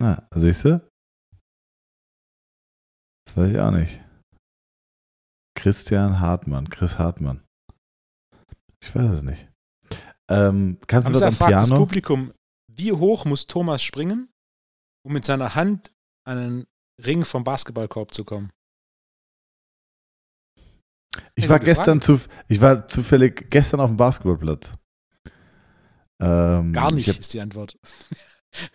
Speaker 1: Na, siehst du? Das weiß ich auch nicht. Christian Hartmann, Chris Hartmann. Ich weiß es nicht. Ähm, kannst Hamza du was am
Speaker 2: fragt
Speaker 1: Piano?
Speaker 2: das Publikum, wie hoch muss Thomas springen, um mit seiner Hand einen Ring vom Basketballkorb zu kommen?
Speaker 1: Ich war gestern zu, ich war zufällig gestern auf dem Basketballplatz.
Speaker 2: Ähm, Gar nicht, hab, ist die Antwort.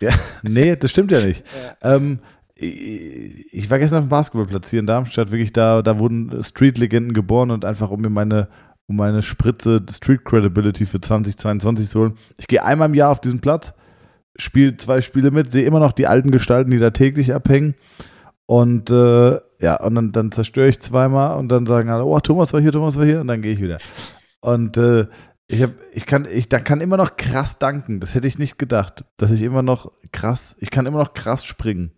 Speaker 1: ja, nee, das stimmt ja nicht. Ja. Ähm, ich, war gestern auf dem Basketballplatz hier in Darmstadt, wirklich da, da wurden Street-Legenden geboren und einfach um mir meine, um meine Spritze Street Credibility für 2022 zu holen. Ich gehe einmal im Jahr auf diesen Platz, spiele zwei Spiele mit, sehe immer noch die alten Gestalten, die da täglich abhängen. Und äh, ja, und dann, dann zerstöre ich zweimal und dann sagen alle, oh, Thomas war hier, Thomas war hier und dann gehe ich wieder. Und äh, ich habe, ich kann, ich da kann immer noch krass danken. Das hätte ich nicht gedacht, dass ich immer noch krass, ich kann immer noch krass springen.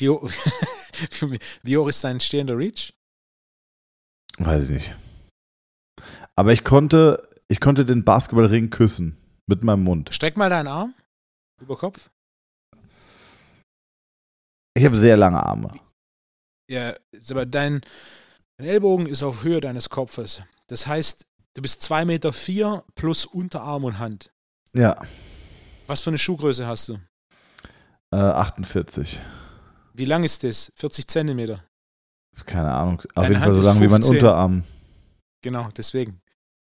Speaker 2: Wie, wie hoch ist dein stehender Reach?
Speaker 1: Weiß ich nicht. Aber ich konnte, ich konnte den Basketballring küssen. Mit meinem Mund.
Speaker 2: Streck mal deinen Arm über Kopf.
Speaker 1: Ich habe sehr lange Arme.
Speaker 2: Ja, aber dein, dein Ellbogen ist auf Höhe deines Kopfes. Das heißt, du bist 2,4 Meter vier plus Unterarm und Hand.
Speaker 1: Ja.
Speaker 2: Was für eine Schuhgröße hast du?
Speaker 1: Äh, 48.
Speaker 2: Wie lang ist das? 40 Zentimeter.
Speaker 1: Keine Ahnung. Auf
Speaker 2: Deine
Speaker 1: jeden Fall
Speaker 2: Hand
Speaker 1: so lang wie mein
Speaker 2: 15.
Speaker 1: Unterarm.
Speaker 2: Genau, deswegen.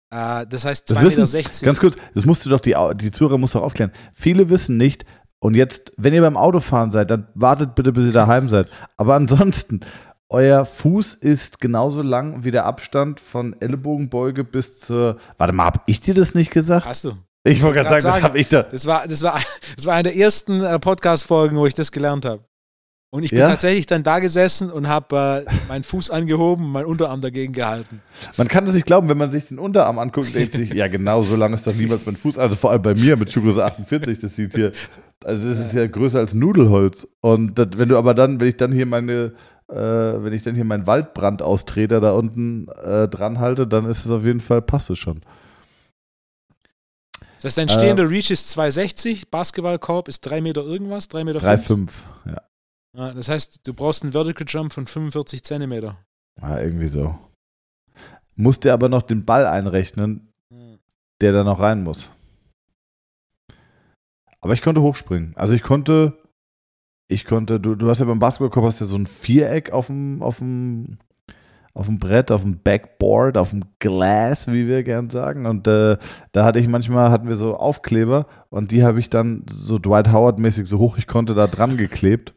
Speaker 2: Äh, das heißt
Speaker 1: Das
Speaker 2: 2,60 Meter.
Speaker 1: wissen-
Speaker 2: 60.
Speaker 1: Ganz kurz, das musst du doch, die, die Zuhörer musst du doch aufklären. Viele wissen nicht, und jetzt, wenn ihr beim Autofahren seid, dann wartet bitte, bis ihr daheim seid. Aber ansonsten, euer Fuß ist genauso lang wie der Abstand von Ellenbogenbeuge bis zur. Warte mal, hab ich dir das nicht gesagt?
Speaker 2: Hast du.
Speaker 1: Ich wollte gerade sagen, das
Speaker 2: sagen.
Speaker 1: habe ich da.
Speaker 2: Das war, das war, das war eine der ersten äh, Podcast-Folgen, wo ich das gelernt habe. Und ich bin
Speaker 1: Ja?
Speaker 2: tatsächlich dann da gesessen und habe äh, meinen Fuß angehoben und meinen Unterarm dagegen gehalten.
Speaker 1: Man kann das nicht glauben, wenn man sich den Unterarm anguckt, denkt sich, ja genau, so lang ist doch niemals mein Fuß. Also vor allem bei mir mit Schuhgröße 48, das sieht hier, also das ist ja größer als Nudelholz. Und das, wenn du aber dann, wenn ich dann hier meine, äh, wenn ich dann hier meinen Waldbrandaustreten da unten äh, dran halte, dann ist es auf jeden Fall, passt es schon.
Speaker 2: Das heißt, dein
Speaker 1: Äh.
Speaker 2: stehender Reach ist 2,60, Basketballkorb ist 3 Meter irgendwas, 3 Meter 5.
Speaker 1: 3,5. Ja.
Speaker 2: Ja, das heißt, du brauchst einen Vertical Jump von 45 Zentimeter.
Speaker 1: ja, irgendwie so. Musst dir aber noch den Ball einrechnen, der da noch rein muss. Aber ich konnte hochspringen. Also ich konnte, ich konnte, du, du hast ja beim Basketballkorb hast ja so ein Viereck auf dem, auf dem, auf dem Brett, auf dem Backboard, auf dem Glass, wie wir gern sagen. Und äh, da hatte ich manchmal, hatten wir so Aufkleber und die habe ich dann so Dwight Howard-mäßig so hoch ich konnte da dran geklebt.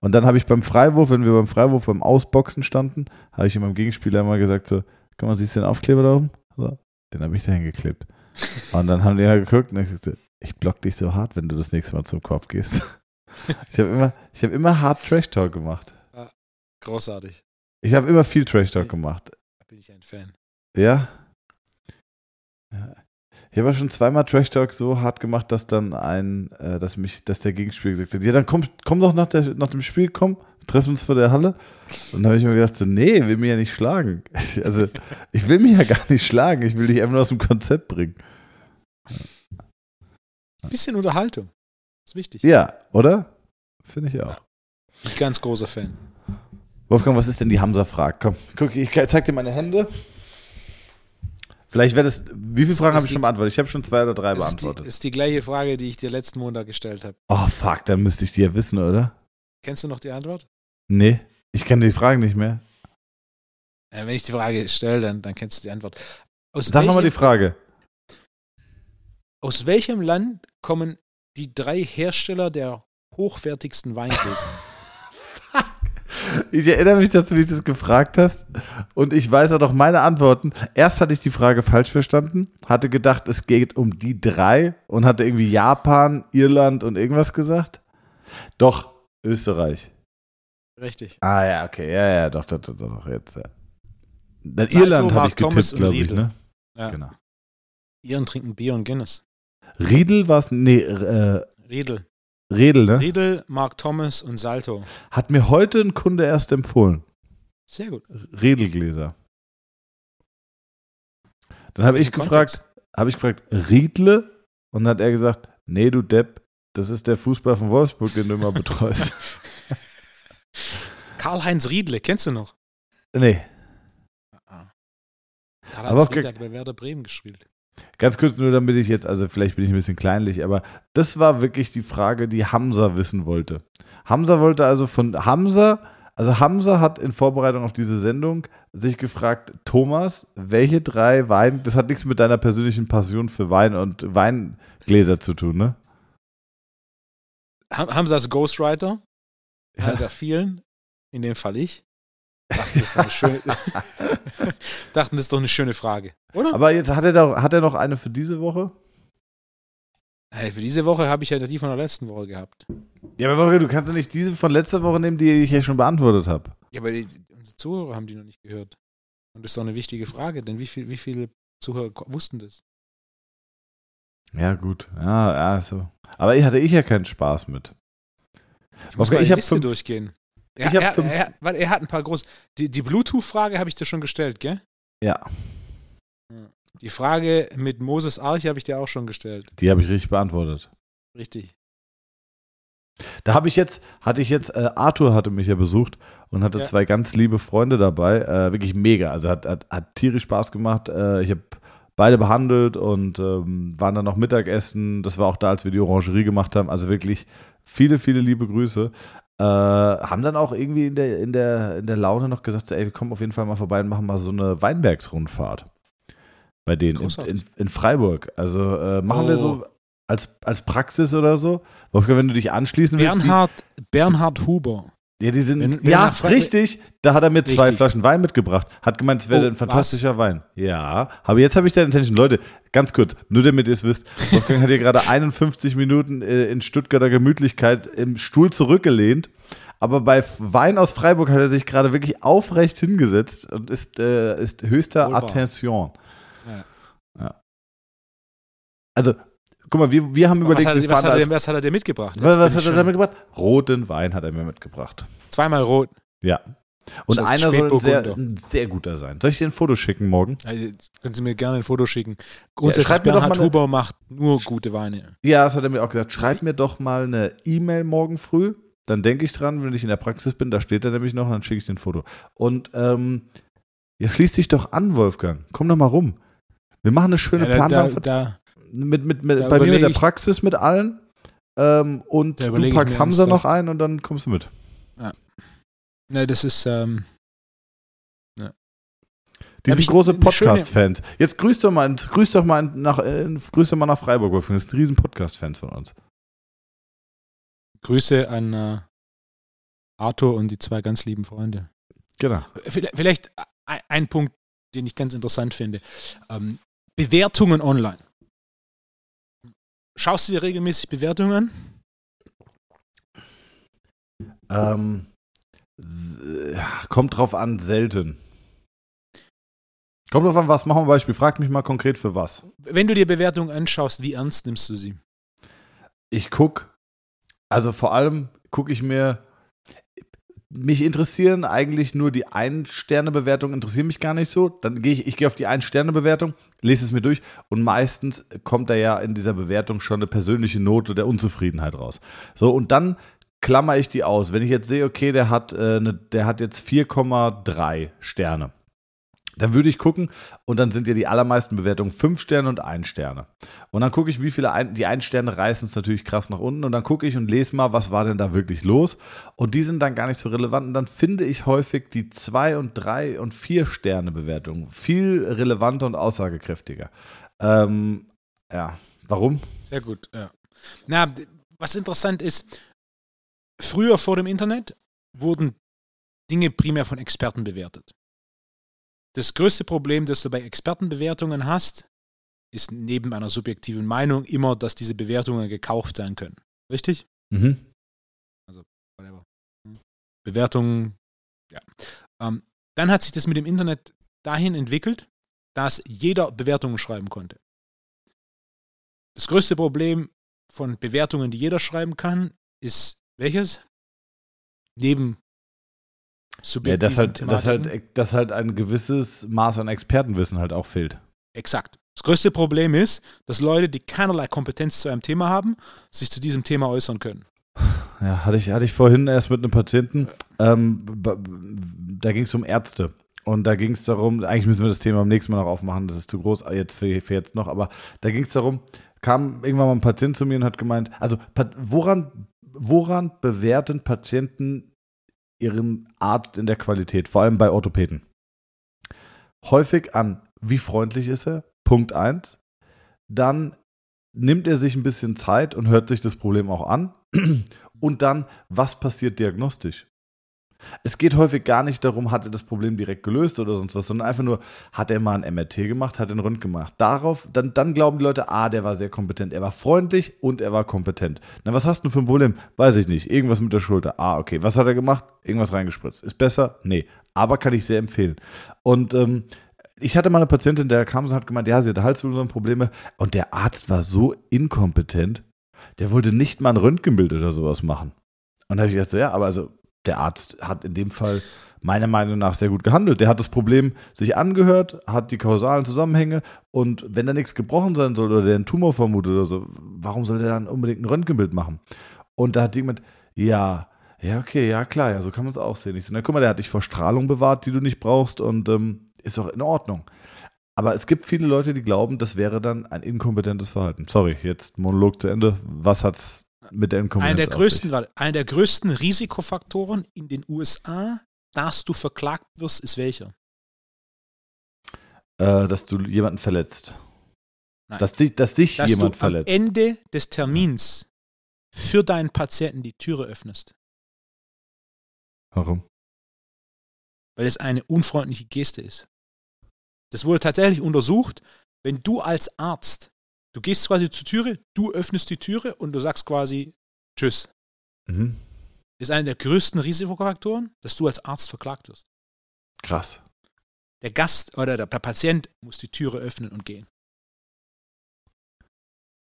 Speaker 1: Und dann habe ich beim Freiwurf, wenn wir beim Freiwurf beim Ausboxen standen, habe ich meinem Gegenspieler immer gesagt so, guck mal, siehst du den Aufkleber da oben? So, den habe ich da hingeklebt. Und dann haben die immer geguckt und ich sagte, ich block dich so hart, wenn du das nächste Mal zum Korb gehst. Ich habe immer, ich habe immer hart Trash Talk gemacht.
Speaker 2: Großartig.
Speaker 1: Ich habe immer viel Trash Talk gemacht.
Speaker 2: Da bin ich ein Fan.
Speaker 1: Ja. ja. Ich habe ja schon zweimal Trash Talk so hart gemacht, dass dann ein, äh, dass mich, dass der Gegenspieler gesagt hat, ja, dann komm, komm doch nach, der, nach dem Spiel, komm, treffen uns vor der Halle. Und dann habe ich mir gedacht, so, nee, will mich ja nicht schlagen. Also, ich will mich ja gar nicht schlagen, ich will dich einfach nur aus dem Konzept bringen.
Speaker 2: Bisschen Unterhaltung. Ist wichtig.
Speaker 1: Ja, oder? Finde ich auch.
Speaker 2: Bin ich ganz großer Fan.
Speaker 1: Wolfgang, was ist denn die Hamza-Frage? Komm, guck, ich zeig dir meine Hände. Vielleicht wäre das. Wie viele Fragen habe ich
Speaker 2: die-
Speaker 1: schon beantwortet? Ich habe schon zwei oder drei
Speaker 2: Das ist die,
Speaker 1: beantwortet.
Speaker 2: ist die gleiche Frage, die ich dir letzten Montag gestellt habe.
Speaker 1: Oh, fuck, dann müsste ich die ja wissen, oder?
Speaker 2: Kennst du noch die Antwort?
Speaker 1: Nee, ich kenne die Fragen nicht mehr.
Speaker 2: Äh, wenn ich die Frage stelle, dann, dann kennst du die Antwort. Aus
Speaker 1: Sag nochmal die Frage.
Speaker 2: Aus welchem Land kommen die drei Hersteller der hochwertigsten Weingläser?
Speaker 1: Ich erinnere mich, dass du mich das gefragt hast. Und ich weiß auch noch meine Antworten. Erst hatte ich die Frage falsch verstanden, hatte gedacht, es geht um die drei und hatte irgendwie Japan, Irland und irgendwas gesagt. Doch, Österreich.
Speaker 2: Richtig.
Speaker 1: Ah ja, okay, ja, ja, doch, doch, doch, doch jetzt. Ja. Dann
Speaker 2: Salto,
Speaker 1: Irland habe ich getippt, glaube ich, ne?
Speaker 2: Ja.
Speaker 1: Genau.
Speaker 2: Iren trinken Bier und Guinness.
Speaker 1: Riedel war es, nee, äh,
Speaker 2: Riedel.
Speaker 1: Redel, ne?
Speaker 2: Riedel, Mark Thomas und Salto.
Speaker 1: Hat mir heute ein Kunde erst empfohlen.
Speaker 2: Sehr gut.
Speaker 1: Redelgläser. Dann habe ich gefragt, habe ich gefragt, Riedle? Und dann hat er gesagt, nee, du Depp, das ist der Fußball von Wolfsburg, den du immer betreust.
Speaker 2: Karl-Heinz Riedle, kennst du noch?
Speaker 1: nee,
Speaker 2: Karl-Heinz
Speaker 1: Aber auch
Speaker 2: Riedle hat bei Werder Bremen gespielt.
Speaker 1: Ganz kurz nur, damit ich jetzt, also vielleicht bin ich ein bisschen kleinlich, aber das war wirklich die Frage, die Hamza wissen wollte. Hamza wollte also von Hamza, also Hamza hat in Vorbereitung auf diese Sendung sich gefragt, Thomas, welche drei Wein, das hat nichts mit deiner persönlichen Passion für Wein und Weingläser zu tun, ne?
Speaker 2: Ham- Hamza ist Ghostwriter, einer
Speaker 1: Ja.
Speaker 2: der vielen, in dem Fall ich. Dachten, das ist doch eine schöne, dachten, das ist doch eine schöne Frage, oder?
Speaker 1: Aber jetzt hat er doch, hat er noch eine für diese Woche?
Speaker 2: Hey, für diese Woche habe ich ja die von der letzten Woche gehabt.
Speaker 1: Ja, aber Wolfgang, du kannst doch nicht diese von letzter Woche nehmen, die ich ja schon beantwortet habe.
Speaker 2: Ja, aber die, unsere Zuhörer haben die noch nicht gehört. Und das ist doch eine wichtige Frage, denn wie, viel, wie viele Zuhörer wussten das?
Speaker 1: Ja, gut. Ja, ja, so. Aber ich hatte ich ja keinen Spaß mit.
Speaker 2: Ich muss
Speaker 1: Okay,
Speaker 2: mal
Speaker 1: ich
Speaker 2: die Liste
Speaker 1: fünf-
Speaker 2: durchgehen. Er,
Speaker 1: Ich hab
Speaker 2: er,
Speaker 1: fünf.
Speaker 2: er, weil er hat ein paar große. Die, die Bluetooth-Frage habe ich dir schon gestellt, gell?
Speaker 1: Ja,
Speaker 2: Die Frage mit Moses Arche habe ich dir auch schon gestellt.
Speaker 1: die habe ich richtig beantwortet.
Speaker 2: Richtig.
Speaker 1: Da habe ich jetzt, hatte ich jetzt, äh, Arthur hatte mich ja besucht und hatte
Speaker 2: Ja.
Speaker 1: zwei ganz liebe Freunde dabei. Äh, wirklich mega. Also hat, hat, hat tierisch Spaß gemacht. Äh, ich habe beide behandelt und ähm, waren dann noch Mittagessen. Das war auch da, als wir die Orangerie gemacht haben. Also wirklich viele, viele liebe Grüße. Äh, haben dann auch irgendwie in der, in, der, in der Laune noch gesagt, so, ey, wir kommen auf jeden Fall mal vorbei und machen mal so eine Weinbergsrundfahrt. Bei denen in, in, in Freiburg. Also äh, machen wir
Speaker 2: Oh.
Speaker 1: so als, als Praxis oder so. Wolfgang, wenn du dich anschließen willst.
Speaker 2: Bernhard Huber.
Speaker 1: Ja, die sind.
Speaker 2: Wenn- wenn
Speaker 1: ja, richtig. Da hat er mir zwei
Speaker 2: Richtig.
Speaker 1: Flaschen Wein mitgebracht. Hat gemeint, es wäre
Speaker 2: Oh,
Speaker 1: ein fantastischer Wein. Ja, aber jetzt habe ich deine Intention. Leute, ganz kurz, nur damit ihr es wisst. Wolfgang hat hier gerade 51 Minuten äh, in Stuttgarter Gemütlichkeit im Stuhl zurückgelehnt. Aber bei Wein aus Freiburg hat er sich gerade wirklich aufrecht hingesetzt und ist, äh, ist höchster
Speaker 2: Wohl wahr.
Speaker 1: Attention.
Speaker 2: Ja.
Speaker 1: Ja. Also, guck mal, wir, wir haben
Speaker 2: Was
Speaker 1: überlegt,
Speaker 2: hat,
Speaker 1: wir
Speaker 2: was, hat er, was hat er dir mitgebracht? Jetzt
Speaker 1: was, was hat er da mitgebracht? Roten Wein hat er mir mitgebracht.
Speaker 2: Zweimal rot.
Speaker 1: Ja. Und
Speaker 2: heißt
Speaker 1: einer soll ein sehr, ein sehr guter sein. Soll ich dir ein Foto schicken morgen?
Speaker 2: Also, können Sie mir gerne ein Foto schicken. Grundsätzlich,
Speaker 1: schreib mir doch
Speaker 2: Bernhard
Speaker 1: eine-
Speaker 2: Huber macht nur gute Weine.
Speaker 1: Ja, das hat er mir auch gesagt. Schreib mir doch mal eine E-Mail morgen früh. Dann denke ich dran, wenn ich in der Praxis bin, da steht er nämlich noch, dann schicke ich dir ein Foto. Und ähm, ja, schließ dich doch an, Wolfgang. Komm doch mal rum. Wir machen eine schöne
Speaker 2: Ja, da, da,
Speaker 1: Planung
Speaker 2: da,
Speaker 1: mit, mit, mit,
Speaker 2: da
Speaker 1: bei mir in
Speaker 2: überlege
Speaker 1: der Praxis mit allen. Ähm, und du packst Hamza noch ein und dann kommst du mit.
Speaker 2: ne, das ist, ähm,
Speaker 1: Die sind große Podcast-Fans. Jetzt grüß doch mal, grüß doch mal nach, äh, grüß doch mal nach Freiburg, Wolfgang. Das sind riesen Podcast-Fans von uns.
Speaker 2: Grüße an äh, Arthur und die zwei ganz lieben Freunde.
Speaker 1: Genau.
Speaker 2: Vielleicht, vielleicht ein, ein Punkt, den ich ganz interessant finde. Ähm, Bewertungen online. Schaust du dir regelmäßig Bewertungen an?
Speaker 1: Ähm, kommt drauf an, selten. Kommt drauf an, was machen wir Beispiel. Frag mich mal konkret für was.
Speaker 2: Wenn du dir Bewertungen anschaust, wie ernst nimmst du sie?
Speaker 1: Ich guck, also vor allem gucke ich mir, mich interessieren eigentlich nur die Ein-Sterne-Bewertungen, interessieren mich gar nicht so. Dann gehe ich, ich gehe auf die Ein-Sterne-Bewertung, lese es mir durch und meistens kommt da ja in dieser Bewertung schon eine persönliche Note der Unzufriedenheit raus. So, und dann klammer ich die aus. Wenn ich jetzt sehe, okay, der hat, äh, ne, der hat jetzt 4,3 Sterne. Dann würde ich gucken und dann sind ja die allermeisten Bewertungen 5 Sterne und 1 Sterne. Und dann gucke ich, wie viele ein, die 1 Sterne reißen es natürlich krass nach unten und dann gucke ich und lese mal, was war denn da wirklich los. Und die sind dann gar nicht so relevant und dann finde ich häufig die 2 und 3 und 4 Sterne Bewertungen viel relevanter und aussagekräftiger. Ähm, ja, warum?
Speaker 2: Sehr gut, ja. Na, was interessant ist, früher vor dem Internet wurden Dinge primär von Experten bewertet. Das größte Problem, das du bei Expertenbewertungen hast, ist neben einer subjektiven Meinung immer, dass diese Bewertungen gekauft sein können. Richtig?
Speaker 1: Mhm.
Speaker 2: Whatever. Hm. Bewertungen, ja. Ähm, dann hat sich das mit dem Internet dahin entwickelt, dass jeder Bewertungen schreiben konnte. Das größte Problem von Bewertungen, die jeder schreiben kann, ist welches? Neben
Speaker 1: Ja,
Speaker 2: subjektiven
Speaker 1: dass halt, dass,
Speaker 2: Thematiken.
Speaker 1: halt, dass halt ein gewisses Maß an Expertenwissen halt auch fehlt.
Speaker 2: Exakt. Das größte Problem ist, dass Leute, die keinerlei Kompetenz zu einem Thema haben, sich zu diesem Thema äußern können.
Speaker 1: Ja, hatte ich, hatte ich vorhin erst mit einem Patienten, ähm, da ging es um Ärzte. Und da ging es darum, eigentlich müssen wir das Thema beim nächsten Mal noch aufmachen, das ist zu groß jetzt für, für jetzt noch, aber da ging es darum, kam irgendwann mal ein Patient zu mir und hat gemeint, also woran, woran bewerten Patienten ihren Arzt in der Qualität, vor allem bei Orthopäden? Häufig an, wie freundlich ist er? Punkt 1. Dann nimmt er sich ein bisschen Zeit und hört sich das Problem auch an. Und dann, was passiert diagnostisch? Es geht häufig gar nicht darum, hat er das Problem direkt gelöst oder sonst was, sondern einfach nur, hat er mal ein MRT gemacht, hat einen Rund gemacht. Darauf, dann, dann glauben die Leute, ah, der war sehr kompetent. Er war freundlich und er war kompetent. Na, was hast du für ein Problem? Weiß ich nicht. Irgendwas mit der Schulter. Ah, okay. Was hat er gemacht? Irgendwas reingespritzt. Ist besser? Nee. Aber kann ich sehr empfehlen. Und ähm, ich hatte mal eine Patientin, der kam und hat gemeint, ja, sie hatte Halswirbelsäulenprobleme und der Arzt war so inkompetent, der wollte nicht mal ein Röntgenbild oder sowas machen. Und da habe ich gedacht, so, ja, aber also, der Arzt hat in dem Fall meiner Meinung nach sehr gut gehandelt. Der hat das Problem sich angehört, hat die kausalen Zusammenhänge und wenn da nichts gebrochen sein soll oder der einen Tumor vermutet oder so, warum soll der dann unbedingt ein Röntgenbild machen? Und da hat jemand, ja, ja, okay, ja klar, ja, so kann man es auch sehen. Ich so, na guck mal, der hat dich vor Strahlung bewahrt, die du nicht brauchst und ähm, ist auch in Ordnung. Aber es gibt viele Leute, die glauben, das wäre dann ein inkompetentes Verhalten. Sorry, jetzt Monolog zu Ende. Was hat's mit der Inkompetenz
Speaker 2: einer der größten, einer der größten Risikofaktoren in den USA, dass du verklagt wirst, ist welcher?
Speaker 1: Äh, dass du jemanden verletzt. Nein. Dass, dass sich dass jemand
Speaker 2: du
Speaker 1: verletzt.
Speaker 2: Am Ende des Termins für deinen Patienten die Türe öffnest.
Speaker 1: Warum?
Speaker 2: Weil es eine unfreundliche Geste ist. Das wurde tatsächlich untersucht. Wenn du als Arzt, du gehst quasi zur Türe, du öffnest die Türe und du sagst quasi Tschüss. Mhm. Ist einer der größten Risikofaktoren, dass du als Arzt verklagt wirst.
Speaker 1: Krass.
Speaker 2: Der Gast oder der Patient muss die Türe öffnen und gehen.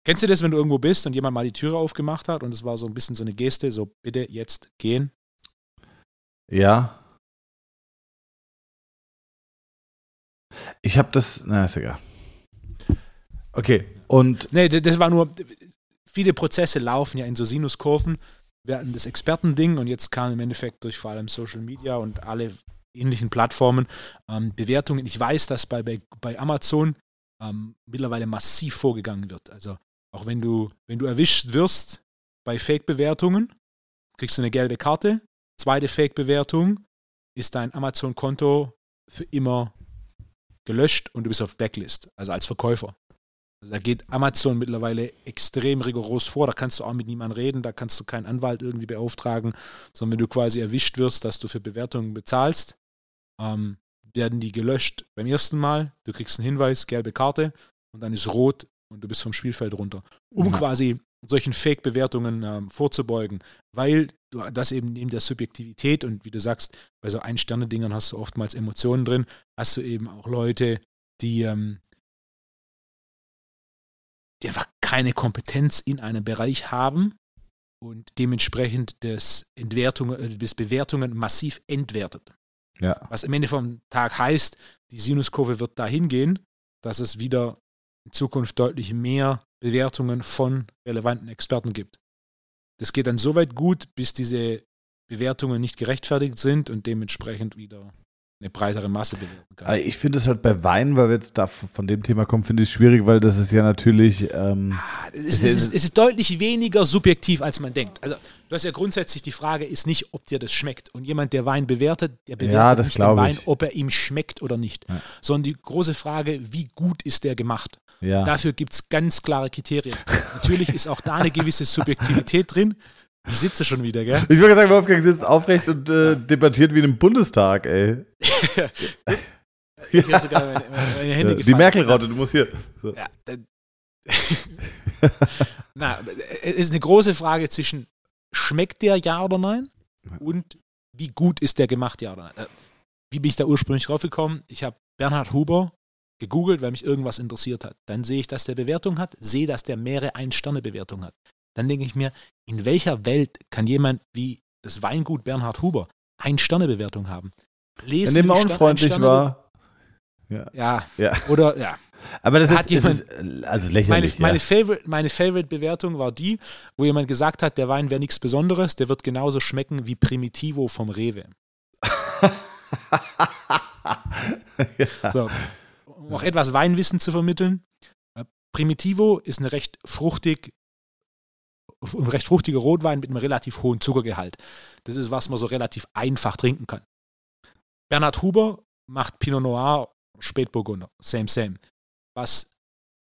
Speaker 2: Kennst du das, wenn du irgendwo bist und jemand mal die Türe aufgemacht hat und es war so ein bisschen so eine Geste, so bitte jetzt gehen?
Speaker 1: Ja. Ich habe das, na, ist egal. Okay, und.
Speaker 2: Nee, das war nur, viele Prozesse laufen ja in so Sinuskurven. Wir hatten das Expertending und jetzt kam im Endeffekt durch vor allem Social Media und alle ähnlichen Plattformen ähm, Bewertungen. Ich weiß, dass bei, bei, bei Amazon ähm, mittlerweile massiv vorgegangen wird. Also auch wenn du, wenn du erwischt wirst bei Fake-Bewertungen, kriegst du eine gelbe Karte. Zweite Fake-Bewertung ist dein Amazon-Konto für immer gelöscht und du bist auf Blacklist, also als Verkäufer. Also da geht Amazon mittlerweile extrem rigoros vor. Da kannst du auch mit niemandem reden, da kannst du keinen Anwalt irgendwie beauftragen, sondern wenn du quasi erwischt wirst, dass du für Bewertungen bezahlst, ähm, werden die gelöscht beim ersten Mal. Du kriegst einen Hinweis, gelbe Karte und dann ist rot und du bist vom Spielfeld runter. Um ja. quasi solchen Fake-Bewertungen ähm, vorzubeugen, weil du das eben neben der Subjektivität und wie du sagst, bei so Ein-Sterne-Dingern hast du oftmals Emotionen drin, hast du eben auch Leute, die, ähm, die einfach keine Kompetenz in einem Bereich haben und dementsprechend das, Entwertungen, äh, das Bewertungen massiv entwertet.
Speaker 1: Ja.
Speaker 2: Was am Ende vom Tag heißt, die Sinuskurve wird dahin gehen, dass es wieder in Zukunft deutlich mehr Bewertungen von relevanten Experten gibt. Das geht dann so weit gut, bis diese Bewertungen nicht gerechtfertigt sind und dementsprechend wieder eine breitere Masse bewerten
Speaker 1: kann. Ich finde es halt bei Wein, weil wir jetzt da von dem Thema kommen, finde ich es schwierig, weil das ist ja natürlich. Ähm,
Speaker 2: ah, es, ist, es, ist, es, ist, deutlich weniger subjektiv, als man denkt. Also, du hast ja grundsätzlich die Frage, ist nicht, ob dir das schmeckt. Und jemand, der Wein bewertet, der bewertet
Speaker 1: ja,
Speaker 2: nicht den Wein,
Speaker 1: ich.
Speaker 2: ob er ihm schmeckt oder nicht. Ja. Sondern die große Frage, wie gut ist der gemacht?
Speaker 1: Ja.
Speaker 2: Dafür gibt es ganz klare Kriterien. Natürlich ist auch da eine gewisse Subjektivität drin. Ich sitze schon wieder, gell?
Speaker 1: Ich würde sagen, Wolfgang sitzt aufrecht und äh, debattiert wie im Bundestag, ey. ich habe sogar meine, meine Hände ja, Die Merkel-Raute, du musst hier. So. Ja,
Speaker 2: Na, es ist eine große Frage zwischen schmeckt der ja oder nein und wie gut ist der gemacht, ja oder nein. Äh, wie bin ich da ursprünglich draufgekommen? Ich habe Bernhard Huber gegoogelt, weil mich irgendwas interessiert hat. Dann sehe ich, dass der Bewertung hat, sehe, dass der mehrere Ein-Sterne-Bewertung hat dann denke ich mir, in welcher Welt kann jemand wie das Weingut Bernhard Huber ein Sternebewertung haben?
Speaker 1: Lesen, Wenn der unfreundlich war.
Speaker 2: Ja. ja. ja. Oder ja.
Speaker 1: Aber das hat ist, jemand, ist, also lächerlich.
Speaker 2: Meine, meine, Favorite, meine Favorite-Bewertung war die, wo jemand gesagt hat, der Wein wäre nichts Besonderes, der wird genauso schmecken wie Primitivo vom Rewe. ja. so, um auch etwas Weinwissen zu vermitteln. Äh, Primitivo ist eine recht fruchtig ein recht fruchtiger Rotwein mit einem relativ hohen Zuckergehalt. Das ist, was man so relativ einfach trinken kann. Bernhard Huber macht Pinot Noir, Spätburgunder, same, same. Was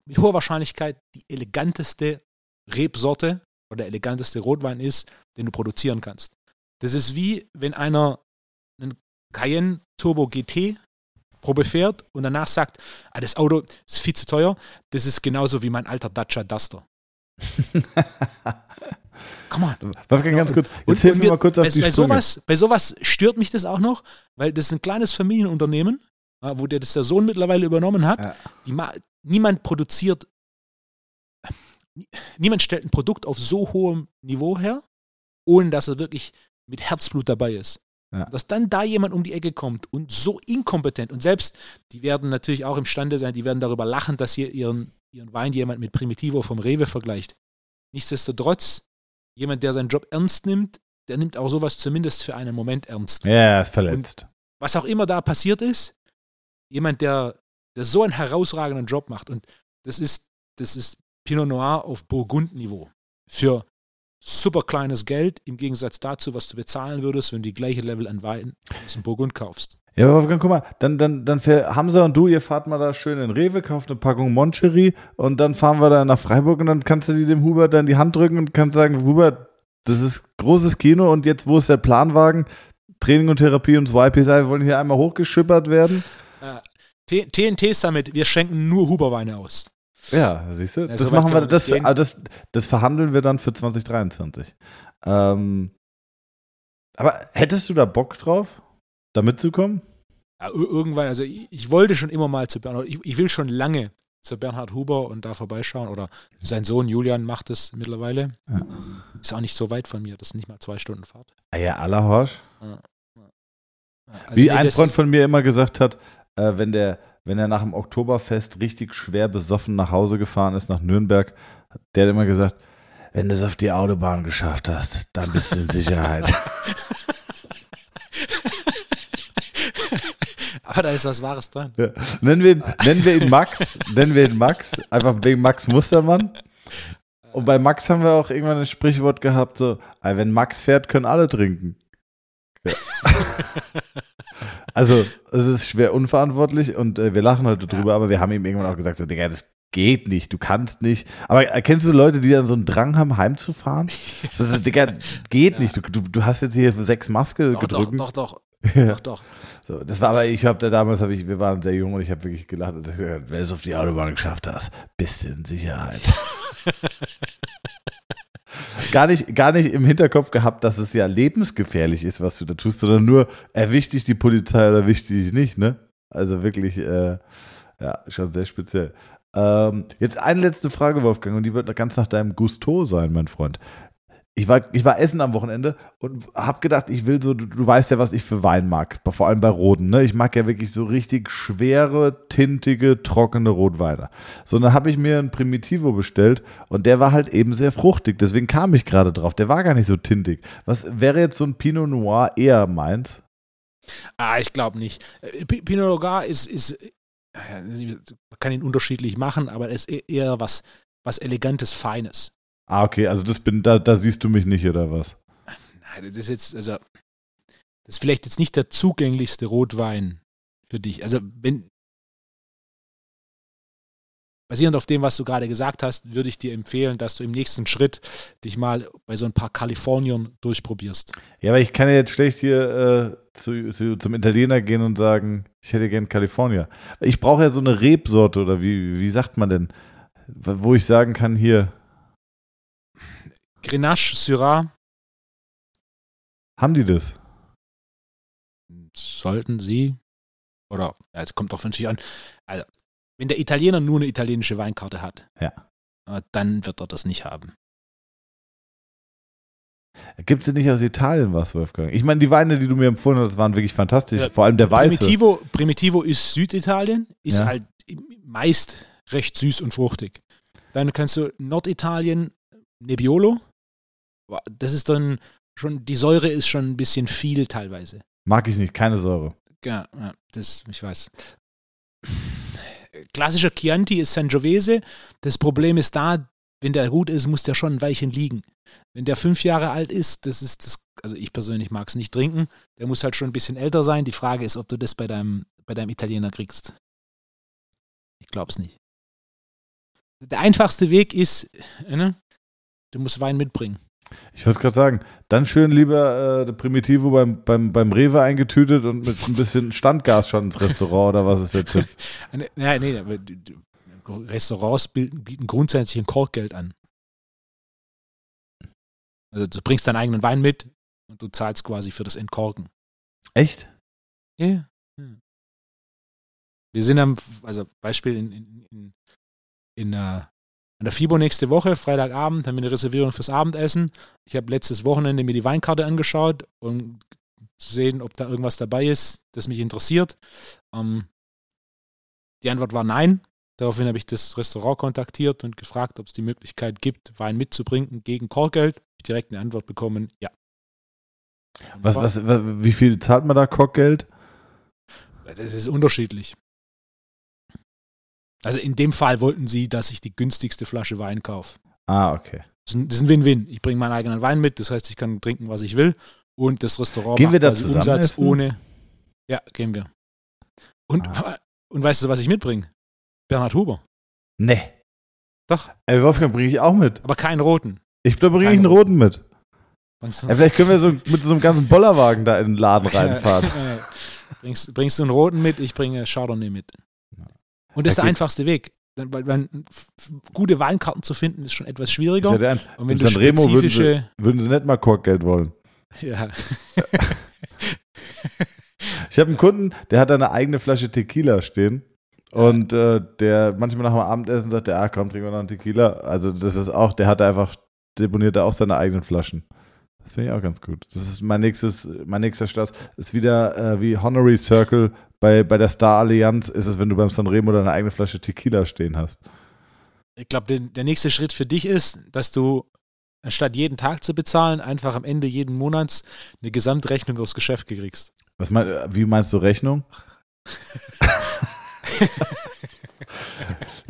Speaker 2: mit hoher Wahrscheinlichkeit die eleganteste Rebsorte oder eleganteste Rotwein ist, den du produzieren kannst. Das ist wie, wenn einer einen Cayenne Turbo GT Probe fährt und danach sagt, ah, das Auto ist viel zu teuer. Das ist genauso wie mein alter Dacia Duster. Come on.
Speaker 1: Wolfgang, ganz kurz. Jetzt und, hilf mir mal kurz auf
Speaker 2: bei,
Speaker 1: die
Speaker 2: bei sowas, bei sowas stört mich das auch noch, weil das ist ein kleines Familienunternehmen, wo der das der Sohn mittlerweile übernommen hat. Ja. Die, niemand produziert, niemand stellt ein Produkt auf so hohem Niveau her, ohne dass er wirklich mit Herzblut dabei ist.
Speaker 1: Ja.
Speaker 2: Dass dann da jemand um die Ecke kommt und so inkompetent und selbst, die werden natürlich auch imstande sein, die werden darüber lachen, dass hier ihren, ihren Wein jemand mit Primitivo vom Rewe vergleicht. Nichtsdestotrotz, jemand, der seinen Job ernst nimmt, der nimmt auch sowas zumindest für einen Moment ernst.
Speaker 1: Ja, er ist verletzt.
Speaker 2: Was auch immer da passiert ist, jemand, der, der so einen herausragenden Job macht und das ist, das ist Pinot Noir auf Burgund-Niveau. Für super kleines Geld im Gegensatz dazu, was du bezahlen würdest, wenn du die gleiche Level an Wein aus dem Burgund kaufst.
Speaker 1: Ja, aber Wolfgang, guck mal, dann, dann, dann Hamza und du, ihr fahrt mal da schön in Rewe, kauft eine Packung Moncherie und dann fahren wir da nach Freiburg und dann kannst du dir dem Hubert dann die Hand drücken und kannst sagen, Hubert, das ist großes Kino und jetzt, wo ist der Planwagen? Training und Therapie und zwei YPSI, wir wollen hier einmal hochgeschippert werden.
Speaker 2: T- TNT Summit, wir schenken nur Huberweine aus.
Speaker 1: Ja, siehst du, das
Speaker 2: so weit
Speaker 1: machen wir, das, das, das verhandeln wir dann für 2023. Ähm, aber hättest du da Bock drauf, da mitzukommen?
Speaker 2: Ja, ir- irgendwann, also ich, ich wollte schon immer mal zu Bernhard, ich, ich will schon lange zu Bernhard Huber und da vorbeischauen oder sein Sohn Julian macht es mittlerweile.
Speaker 1: Ja.
Speaker 2: Ist auch nicht so weit von mir, das ist nicht mal zwei Stunden Fahrt.
Speaker 1: Ah ja, aller Horsch.
Speaker 2: Also
Speaker 1: Wie
Speaker 2: nee,
Speaker 1: ein Freund von mir immer gesagt hat, äh, wenn, der, wenn er nach dem Oktoberfest richtig schwer besoffen nach Hause gefahren ist, nach Nürnberg, hat der hat immer gesagt, wenn du es auf die Autobahn geschafft hast, dann bist du in Sicherheit.
Speaker 2: Aber da ist was Wahres dran.
Speaker 1: ja. nennen, wir ihn, nennen wir ihn Max, nennen wir ihn Max, einfach wegen Max Mustermann. Und bei Max haben wir auch irgendwann ein Sprichwort gehabt, so, "Ah, wenn Max fährt, können alle trinken. Ja. also, es ist schwer unverantwortlich und äh, wir lachen heute drüber, aber wir haben ihm irgendwann auch gesagt, so, Digga, das geht nicht, du kannst nicht. Aber erkennst du Leute, die dann so einen Drang haben, heimzufahren? So, Digga, geht nicht. Du, du, du hast jetzt hier sechs Maske
Speaker 2: Doch, doch,
Speaker 1: gedrückt.
Speaker 2: doch, doch,
Speaker 1: Ja.
Speaker 2: doch, doch.
Speaker 1: So, das war aber, ich habe da damals, hab ich, wir waren sehr jung und ich habe wirklich gelacht und gesagt, wenn du es auf die Autobahn geschafft hast, bist du in Sicherheit. gar, nicht, gar nicht im Hinterkopf gehabt, dass es ja lebensgefährlich ist, was du da tust, sondern nur, erwischt dich die Polizei oder erwischt dich nicht, ne? Also wirklich, äh, ja, schon sehr speziell. Ähm, jetzt eine letzte Frage, Wolfgang, und die wird ganz nach deinem Gusto sein, mein Freund. Ich war, ich war essen am Wochenende und habe gedacht, ich will so, du, du weißt ja, was ich für Wein mag, vor allem bei Roten. Ne? Ich mag ja wirklich so richtig schwere, tintige, trockene Rotweine. So, dann habe ich mir einen Primitivo bestellt und der war halt eben sehr fruchtig. Deswegen kam ich gerade drauf. Der war gar nicht so tintig. Was wäre jetzt so ein Pinot Noir eher meins?
Speaker 2: Ah, ich glaube nicht. Äh, Pinot Noir ist, ist man kann ihn unterschiedlich machen, aber es ist e- eher was, was Elegantes, Feines.
Speaker 1: Ah, okay, also das bin, da, da siehst du mich nicht, oder was?
Speaker 2: Nein, Das ist jetzt, also, das ist vielleicht jetzt nicht der zugänglichste Rotwein für dich. Also, wenn, basierend auf dem, was du gerade gesagt hast, würde ich dir empfehlen, dass du im nächsten Schritt dich mal bei so ein paar Kaliforniern durchprobierst.
Speaker 1: Ja, aber ich kann ja jetzt schlecht hier äh, zu, zu, zum Italiener gehen und sagen, ich hätte gern California. Ich brauche ja so eine Rebsorte oder wie, wie sagt man denn, wo ich sagen kann, hier,
Speaker 2: Grenache, Syrah,
Speaker 1: haben die das?
Speaker 2: sollten sie, oder, ja, es kommt auch natürlich an, also, wenn der Italiener nur eine italienische Weinkarte hat,
Speaker 1: Ja.
Speaker 2: äh, dann wird er das nicht haben.
Speaker 1: Gibt es nicht aus Italien was, Wolfgang? Ich meine, die Weine, die du mir empfohlen hast, waren wirklich fantastisch.
Speaker 2: Ja,
Speaker 1: Vor allem der weiße.
Speaker 2: Primitivo, Primitivo ist Süditalien, ist
Speaker 1: Ja.
Speaker 2: halt meist recht süß und fruchtig. Dann kannst du Norditalien, Nebbiolo. Das ist dann schon, die Säure ist schon ein bisschen viel teilweise.
Speaker 1: Mag ich nicht, keine Säure.
Speaker 2: Ja, ja das, ich weiß. Klassischer Chianti ist Sangiovese. Das Problem ist da, wenn der gut ist, muss der schon ein Weilchen liegen. Wenn der fünf Jahre alt ist, das ist das, also ich persönlich mag es nicht trinken, der muss halt schon ein bisschen älter sein. Die Frage ist, ob du das bei deinem, bei deinem Italiener kriegst. Ich glaube es nicht. Der einfachste Weg ist, äh, ne? Du musst Wein mitbringen.
Speaker 1: Ich wollte gerade sagen, dann schön lieber äh, der Primitivo beim, beim, beim Rewe eingetütet und mit ein bisschen Standgas schon ins Restaurant oder was ist der Tipp?
Speaker 2: Nein, nein, Restaurants bieten, grundsätzlich ein Korkgeld an. Also du bringst deinen eigenen Wein mit und du zahlst quasi für das Entkorken.
Speaker 1: Echt?
Speaker 2: Ja. ja. Wir sind am, also Beispiel in, in, in, in, äh, an der FIBO nächste Woche, Freitagabend, haben wir eine Reservierung fürs Abendessen. Ich habe letztes Wochenende mir die Weinkarte angeschaut, um zu sehen, ob da irgendwas dabei ist, das mich interessiert. Ähm, die Antwort war nein. Daraufhin habe ich das Restaurant kontaktiert und gefragt, ob es die Möglichkeit gibt, Wein mitzubringen gegen Korkgeld. Ich direkt eine Antwort bekommen, ja.
Speaker 1: Was, was, was, wie viel zahlt man da Korkgeld?
Speaker 2: Das ist unterschiedlich. Also in dem Fall wollten sie, dass ich die günstigste Flasche Wein kaufe.
Speaker 1: Ah, okay.
Speaker 2: Das ist ein Win-Win. Ich bringe meinen eigenen Wein mit, das heißt, ich kann trinken, was ich will. Und das Restaurant
Speaker 1: gehen
Speaker 2: macht
Speaker 1: zusammen
Speaker 2: Umsatz
Speaker 1: essen?
Speaker 2: ohne. Ja, gehen wir. Und,
Speaker 1: Ah.
Speaker 2: und weißt du, was ich mitbringe? Bernhard Huber.
Speaker 1: Nee.
Speaker 2: Doch,
Speaker 1: Ey, Wolfgang bringe ich auch mit.
Speaker 2: aber keinen roten.
Speaker 1: Ich bringe ich einen roten mit.
Speaker 2: Bringst du,
Speaker 1: Ja, vielleicht können wir so mit so einem ganzen Bollerwagen da in den Laden reinfahren.
Speaker 2: Bringst, bringst du einen roten mit, ich bringe Chardonnay mit. Und das ist der einfachste Weg. Weil, weil gute Weinkarten zu finden ist schon etwas schwieriger.
Speaker 1: ja der Ernst.
Speaker 2: und wenn
Speaker 1: in
Speaker 2: du
Speaker 1: Sanremo würden sie-. Würden sie nicht mal Korkgeld wollen.
Speaker 2: Ja.
Speaker 1: Ich habe einen Kunden, der hat da eine eigene Flasche Tequila stehen. Und äh, der manchmal nach dem Abendessen sagt, der, ah komm, trinken wir noch einen Tequila. Also das ist auch, der hat einfach, deponiert da auch seine eigenen Flaschen. Das finde ich auch ganz gut. Das ist mein nächstes, mein nächster Start. Ist wieder äh, wie Honorary Circle bei, bei der Star Allianz ist es, wenn du beim Sanremo deine eigene Flasche Tequila stehen hast.
Speaker 2: Ich glaube, der nächste Schritt für dich ist, dass du anstatt jeden Tag zu bezahlen, einfach am Ende jeden Monats eine Gesamtrechnung aufs Geschäft kriegst.
Speaker 1: Was mein, wie meinst du Rechnung?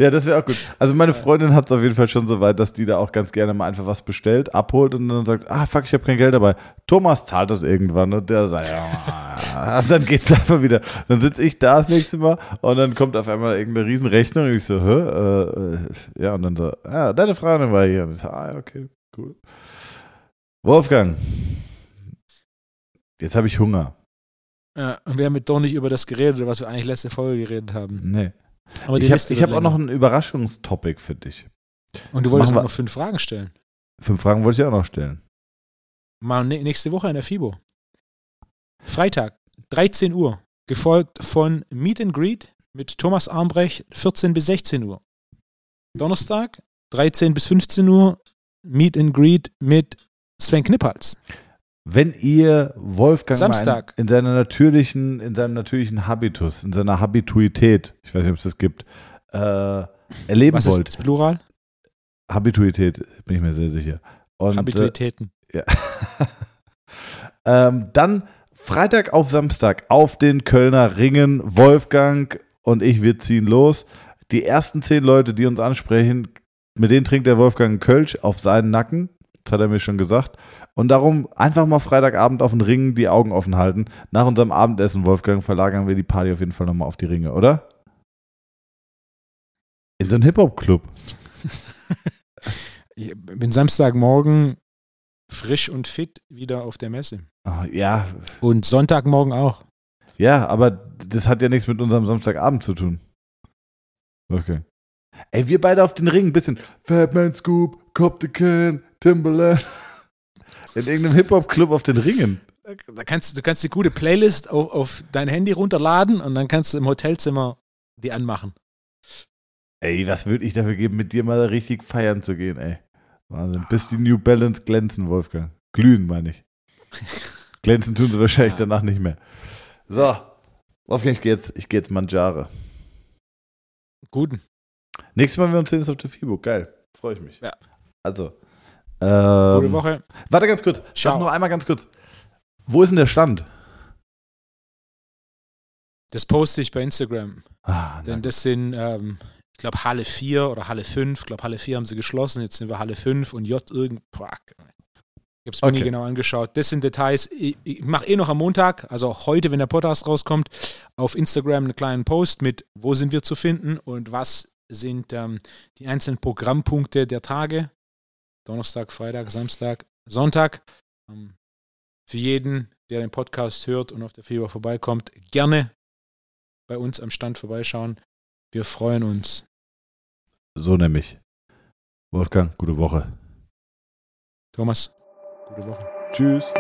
Speaker 1: ja, das wäre auch gut. Also meine Freundin hat es auf jeden Fall schon so weit, dass die da auch ganz gerne mal einfach was bestellt, abholt und dann sagt, ah fuck, ich habe kein Geld dabei. Thomas zahlt das irgendwann und der sagt, ja, und dann geht's einfach wieder. Dann sitze ich da das nächste Mal und dann kommt auf einmal irgendeine Riesenrechnung und ich so, hä? Äh, äh, ja, und dann so, ah, deine Freundin war hier. Und ich so, ah, ja, okay, cool. Wolfgang, jetzt habe ich Hunger.
Speaker 2: Ja, und wir haben mit doch nicht über das geredet, was wir eigentlich letzte Folge geredet haben.
Speaker 1: Nee.
Speaker 2: Aber
Speaker 1: ich habe hab auch noch ein Überraschungstopic für dich.
Speaker 2: Und du
Speaker 1: das
Speaker 2: wolltest auch noch fünf Fragen stellen.
Speaker 1: Fünf Fragen wollte ich auch noch stellen.
Speaker 2: Mal nä- nächste Woche in der FIBO. Freitag, 13 Uhr, gefolgt von Meet and Greet mit Thomas Armbrecht, 14 bis 16 Uhr. Donnerstag, 13 bis 15 Uhr, Meet and Greet mit Sven Knippals.
Speaker 1: Wenn ihr Wolfgang
Speaker 2: Samstag.
Speaker 1: in, in seiner natürlichen, in seinem natürlichen Habitus, in seiner Habituität, ich weiß nicht, ob es das gibt, äh, erleben
Speaker 2: Was ist
Speaker 1: wollt,
Speaker 2: das Plural?
Speaker 1: Habituität, bin ich mir sehr sicher. Und,
Speaker 2: Habituitäten.
Speaker 1: Äh, ja. ähm, dann Freitag auf Samstag auf den Kölner Ringen. Wolfgang und ich, wir ziehen los. Die ersten zehn Leute, die uns ansprechen, mit denen trinkt der Wolfgang einen Kölsch auf seinen Nacken. Das hat er mir schon gesagt. Und darum einfach mal Freitagabend auf den Ringen die Augen offen halten. Nach unserem Abendessen, Wolfgang, verlagern wir die Party auf jeden Fall nochmal auf die Ringe, oder? In so einen Hip-Hop-Club.
Speaker 2: Ich bin Samstagmorgen frisch und fit wieder auf der Messe.
Speaker 1: Ah, ja,
Speaker 2: Und Sonntagmorgen auch.
Speaker 1: Ja, aber das hat ja nichts mit unserem Samstagabend zu tun. Okay. Ey, wir beide auf den Ring, ein bisschen Fatman Scoop, Cop the Can, Timberland. In irgendeinem Hip-Hop-Club auf den Ringen.
Speaker 2: Da kannst, du kannst die gute Playlist auf, auf dein Handy runterladen und dann kannst du im Hotelzimmer die anmachen.
Speaker 1: Ey, was würde ich dafür geben, mit dir mal richtig feiern zu gehen, ey. Wahnsinn. Bis die New Balance glänzen, Wolfgang. Glühen, meine ich. glänzen tun sie wahrscheinlich
Speaker 2: Ja.
Speaker 1: danach nicht mehr. So. Wolfgang, ich gehe jetzt, ich geh jetzt Mangiare.
Speaker 2: Guten.
Speaker 1: Nächstes Mal, wenn wir uns sehen, ist auf der FIBO. Geil. Freue ich mich.
Speaker 2: Ja.
Speaker 1: Also.
Speaker 2: Gute
Speaker 1: Ähm,
Speaker 2: Woche.
Speaker 1: Warte ganz kurz. Sag nur einmal ganz kurz. Wo ist denn der Stand?
Speaker 2: Das poste ich bei Instagram.
Speaker 1: Ah,
Speaker 2: Denn das sind, ähm, ich glaube, Halle 4 oder Halle 5. Ich glaube, Halle 4 haben sie geschlossen. Jetzt sind wir Halle 5 und J irgend. Ich habe es mir nie
Speaker 1: Okay.
Speaker 2: genau angeschaut. Das sind Details. Ich, ich mache eh noch am Montag, also auch heute, wenn der Podcast rauskommt, auf Instagram einen kleinen Post mit, wo sind wir zu finden und was sind ähm, die einzelnen Programmpunkte der Tage. Donnerstag, Freitag, Samstag, Sonntag. Ähm, für jeden, der den Podcast hört und auf der Fieber vorbeikommt, gerne bei uns am Stand vorbeischauen. Wir freuen uns.
Speaker 1: so nämlich. Wolfgang, gute Woche.
Speaker 2: Thomas, gute Woche.
Speaker 1: Tschüss.